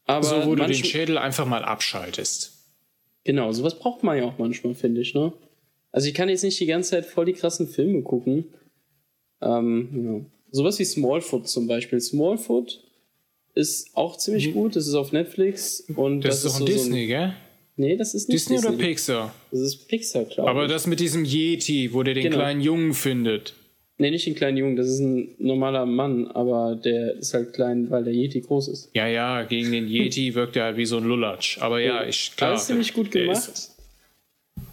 Aber So, wo du den Schädel einfach mal abschaltest. Genau, sowas braucht man ja auch manchmal, finde ich, ne? Also ich kann jetzt nicht die ganze Zeit voll die krassen Filme gucken. Ähm, ja. Sowas wie Smallfoot zum Beispiel. Smallfoot ist auch ziemlich gut, das ist auf Netflix und Mhm. Das, ist doch ein so, Disney, gell? So ein, nee, das ist nicht Disney, Disney. oder Pixar? Das ist Pixar, glaube Aber ich. das mit diesem Yeti, wo der den Genau. kleinen Jungen findet. Nee, nicht den kleinen Jungen, das ist ein normaler Mann, aber der ist halt klein, weil der Yeti groß ist. Ja, ja, gegen den Yeti wirkt er halt wie so ein Lulatsch. Aber ja, ich, klar. Alles ziemlich gut gemacht. ist-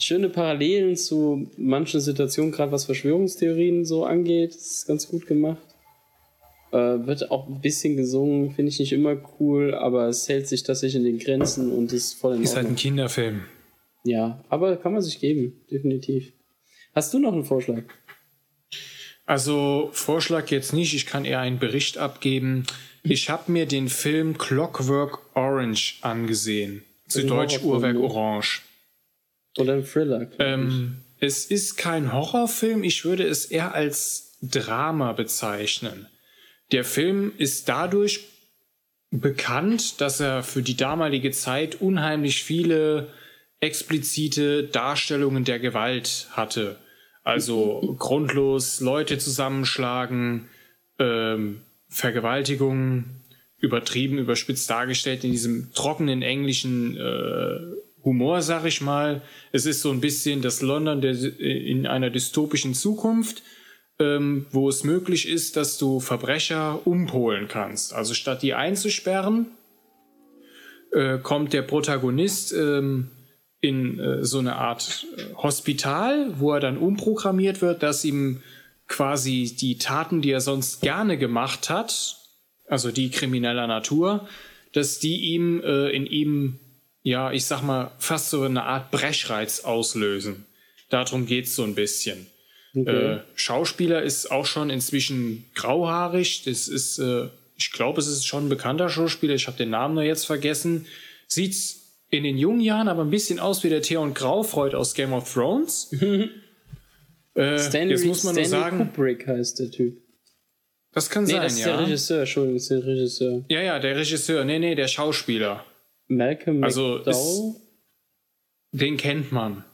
Schöne Parallelen zu manchen Situationen, gerade was Verschwörungstheorien so angeht. Das ist ganz gut gemacht. Äh, wird auch ein bisschen gesungen, finde ich nicht immer cool, aber es hält sich tatsächlich in den Grenzen und ist voll in Ist halt Ordnung. ein Kinderfilm. ja, aber kann man sich geben, definitiv. Hast du noch einen Vorschlag? Also Vorschlag jetzt nicht, ich kann eher einen Bericht abgeben. Ich habe mir den Film Clockwork Orange angesehen. Zu Deutsch Uhrwerk ne? Orange. Oder ein Thriller? Ähm, es ist kein Horrorfilm, ich würde es eher als Drama bezeichnen. Der Film ist dadurch bekannt, dass er für die damalige Zeit unheimlich viele explizite Darstellungen der Gewalt hatte. Also grundlos Leute zusammenschlagen, ähm, Vergewaltigungen, übertrieben, überspitzt dargestellt in diesem trockenen englischen äh, Humor, sag ich mal. Es ist so ein bisschen das London der, in einer dystopischen Zukunft, ähm, wo es möglich ist, dass du Verbrecher umpolen kannst. Also statt die einzusperren, äh, kommt der Protagonist ähm, in äh, so eine Art äh, Hospital, wo er dann umprogrammiert wird, dass ihm quasi die Taten, die er sonst gerne gemacht hat, also die krimineller Natur, dass die ihm äh, in ihm, ja, ich sag mal, fast so eine Art Brechreiz auslösen. Darum geht's so ein bisschen. Okay. Äh, Schauspieler ist auch schon inzwischen grauhaarig. Das ist, äh, ich glaube, es ist schon ein bekannter Schauspieler. Ich habe den Namen nur jetzt vergessen. Sieht in den jungen Jahren aber ein bisschen aus wie der Theon Graufreud aus Game of Thrones. äh, Stanley, jetzt muss man Stanley nur sagen, Kubrick heißt der Typ. das kann Nee, sein, das ist ja. der Regisseur, Entschuldigung, ist der Regisseur. Ja, ja, der Regisseur. Nee, nee, der Schauspieler. Malcolm Also, McDowell? Den kennt man.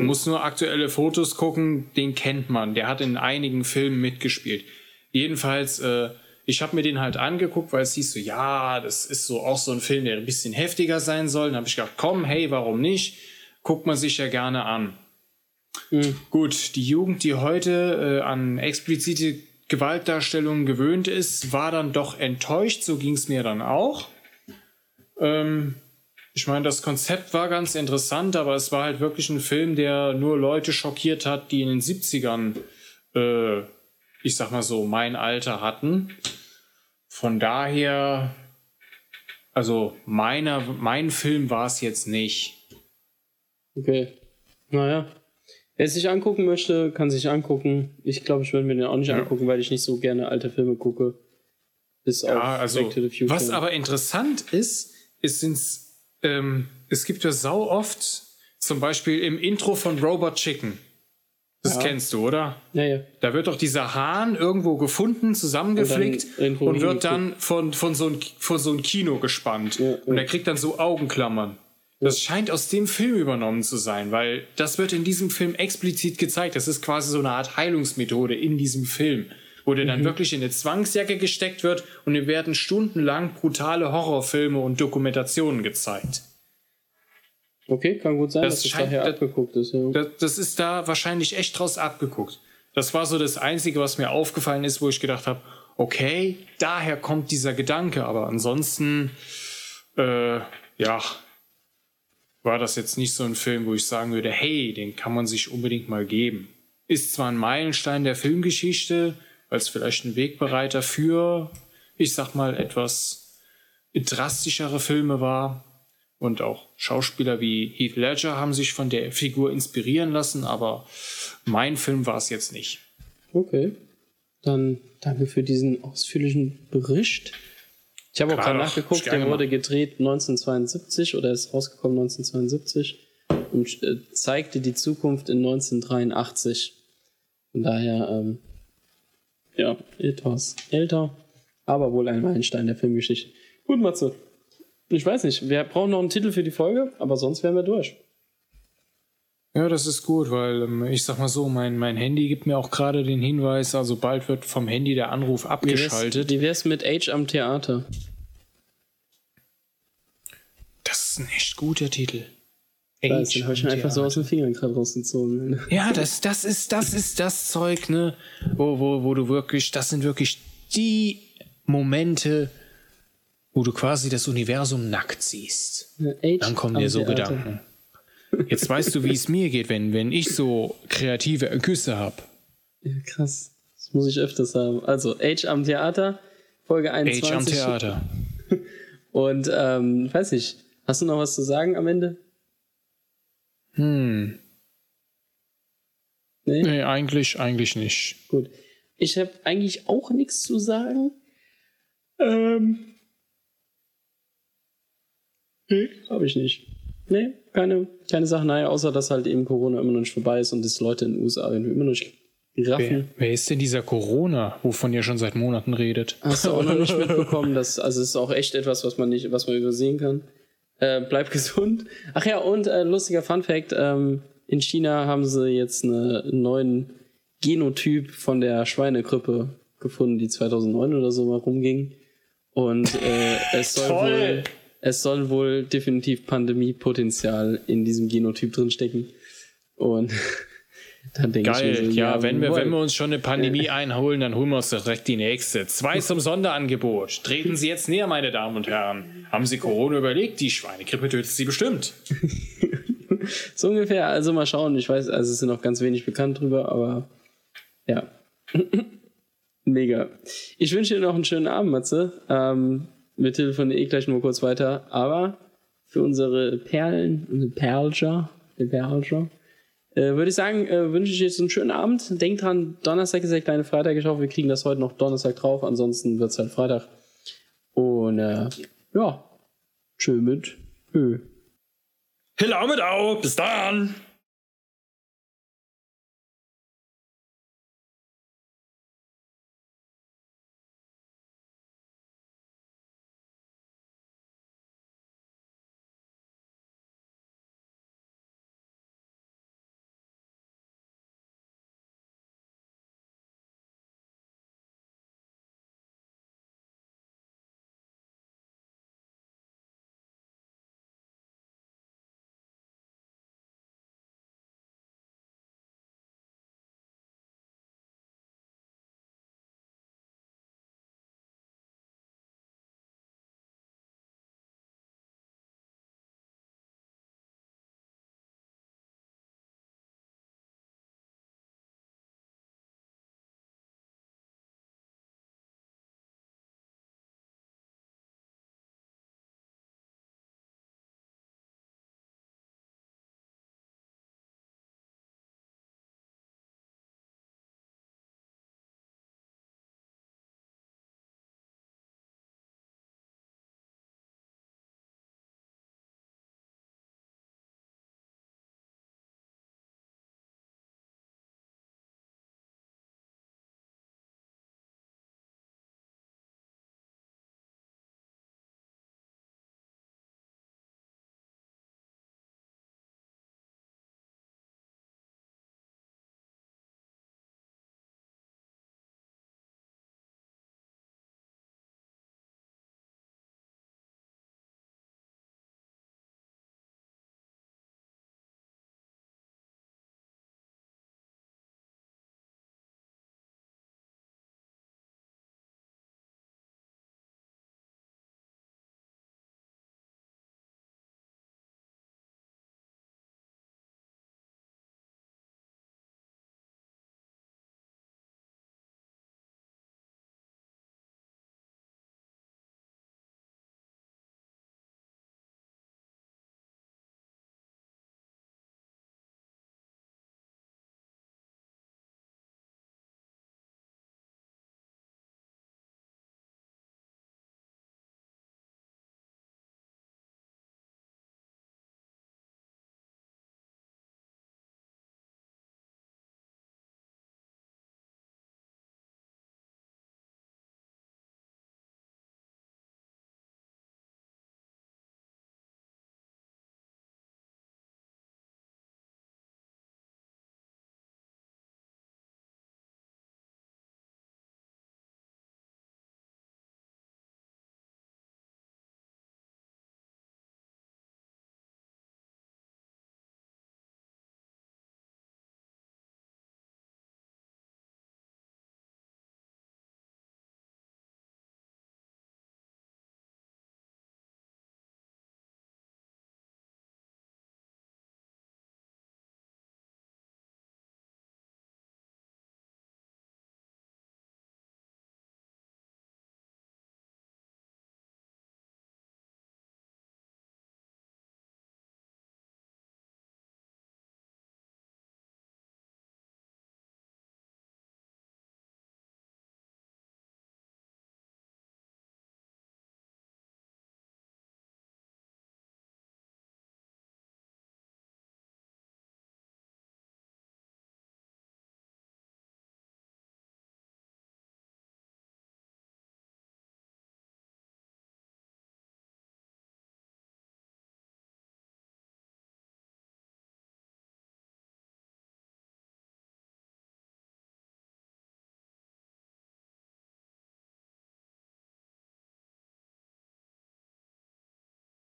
Muss nur aktuelle Fotos gucken, den kennt man. Der hat in einigen Filmen mitgespielt. Jedenfalls, äh, ich habe mir den halt angeguckt, weil es hieß so, ja, das ist so auch so ein Film, der ein bisschen heftiger sein soll. Dann habe ich gedacht, komm, hey, warum nicht? Guckt man sich ja gerne an. Hm. Gut, die Jugend, die heute äh, an explizite Gewaltdarstellungen gewöhnt ist, war dann doch enttäuscht. So ging es mir dann auch. Ähm, ich meine, das Konzept war ganz interessant, aber es war halt wirklich ein Film, der nur Leute schockiert hat, die in den 70ern, äh, ich sag mal so, mein Alter hatten. Von daher, also meiner, mein Film war es jetzt nicht. Okay. Naja. Wer es sich angucken möchte, kann sich angucken. Ich glaube, ich würde mir den auch nicht Ja. angucken, weil ich nicht so gerne alte Filme gucke. Bis Ja, auf also, Back to the Future. was aber interessant ist, ist, sind's, ähm, es gibt ja sau oft, zum Beispiel im Intro von Robot Chicken. Das Ja. kennst du, oder? ja, ja. Da wird doch dieser Hahn irgendwo gefunden, zusammengeflickt Und und, wird dann von, von, so ein, von so ein Kino gespannt. Ja, und ja. er kriegt dann so Augenklammern. Das scheint aus dem Film übernommen zu sein, weil das wird in diesem Film explizit gezeigt. Das ist quasi so eine Art Heilungsmethode in diesem Film, wo der Mhm. dann wirklich in eine Zwangsjacke gesteckt wird und ihm werden stundenlang brutale Horrorfilme und Dokumentationen gezeigt. Okay, kann gut sein, Das dass es scheint- daher das- abgeguckt ist. Ja. Das, das ist da wahrscheinlich echt draus abgeguckt. Das war so das Einzige, was mir aufgefallen ist, wo ich gedacht habe, okay, daher kommt dieser Gedanke, aber ansonsten, äh, ja, war das jetzt nicht so ein Film, wo ich sagen würde, hey, den kann man sich unbedingt mal geben. Ist zwar ein Meilenstein der Filmgeschichte, es vielleicht ein Wegbereiter für, ich sag mal, etwas drastischere Filme war, Und auch Schauspieler wie Heath Ledger haben sich von der Figur inspirieren lassen, aber mein Film war es jetzt nicht. Okay. Dann danke für diesen ausführlichen Bericht. Ich habe auch gerade nachgeguckt, der wurde gedreht 1972 oder ist rausgekommen 1972 und äh, zeigte die Zukunft in 1983. Von daher, ähm, ja, etwas älter, aber wohl ein Meilenstein der Filmgeschichte. Gut, Matze. Ich weiß nicht, wir brauchen noch einen Titel für die Folge, aber sonst wären wir durch. Ja, das ist gut, weil ähm, ich sag mal so, mein, mein Handy gibt mir auch gerade den Hinweis, also bald wird vom Handy der Anruf abgeschaltet. Wie wär's, wie wär's mit Age am Theater? Das ist ein echt guter Titel. Age weiß, den habe ich mir einfach so aus den Fingern gerade rausgezogen. Ja, das, das, ist, das ist das Zeug, ne? Wo, wo, wo du wirklich, das sind wirklich die Momente, wo du quasi das Universum nackt siehst. Ja, Dann kommen dir so Theater. Gedanken. Jetzt weißt du, wie es mir geht, wenn, wenn ich so kreative Küsse habe. Ja, krass. Das muss ich öfters haben. Also, Age am Theater, Folge 21. Age am Theater. Und, ähm, weiß ich, hast du noch was zu sagen am Ende? Hm. Nee? nee, eigentlich, eigentlich nicht. Gut. Ich habe eigentlich auch nichts zu sagen. Ähm. Nee, habe ich nicht. Nee, keine, keine Sache, naja, außer dass halt eben Corona immer noch nicht vorbei ist und dass Leute in den USA immer noch nicht raffen. Wer, wer ist denn dieser Corona, wovon ihr schon seit Monaten redet? Hast du auch noch nicht mitbekommen, dass, also es ist auch echt etwas, was man nicht, was man übersehen kann. Äh, bleib gesund. Ach ja, und äh, lustiger Fun Fact, ähm, in China haben sie jetzt eine, einen neuen Genotyp von der Schweinegrippe gefunden, die 2009 oder so mal rumging. Und äh, es soll wohl es soll wohl definitiv Pandemiepotenzial in diesem Genotyp drinstecken. Und dann denke ich mir so, ja, ja wenn, wir, wenn wir uns schon eine Pandemie einholen, dann holen wir uns direkt die nächste. Zwei zum Sonderangebot. Treten Sie jetzt näher, meine Damen und Herren. Haben Sie Corona überlegt? Die Schweinegrippe tötet Sie bestimmt. so ungefähr. Also mal schauen. Ich weiß, also es ist noch ganz wenig bekannt drüber, aber ja. Mega. Ich wünsche dir noch einen schönen Abend, Matze. Ähm, wir telefonieren eh gleich nur kurz weiter. Aber für unsere Perlen, unsere Perlger, Perlger, äh, würde ich sagen, äh, wünsche ich jetzt einen schönen Abend. Denkt dran, Donnerstag ist der kleine Freitag. Ich hoffe, wir kriegen das heute noch Donnerstag drauf. Ansonsten wird es halt Freitag. Und äh, ja, tschö mit. Ö. Hello mit Au. Bis dann.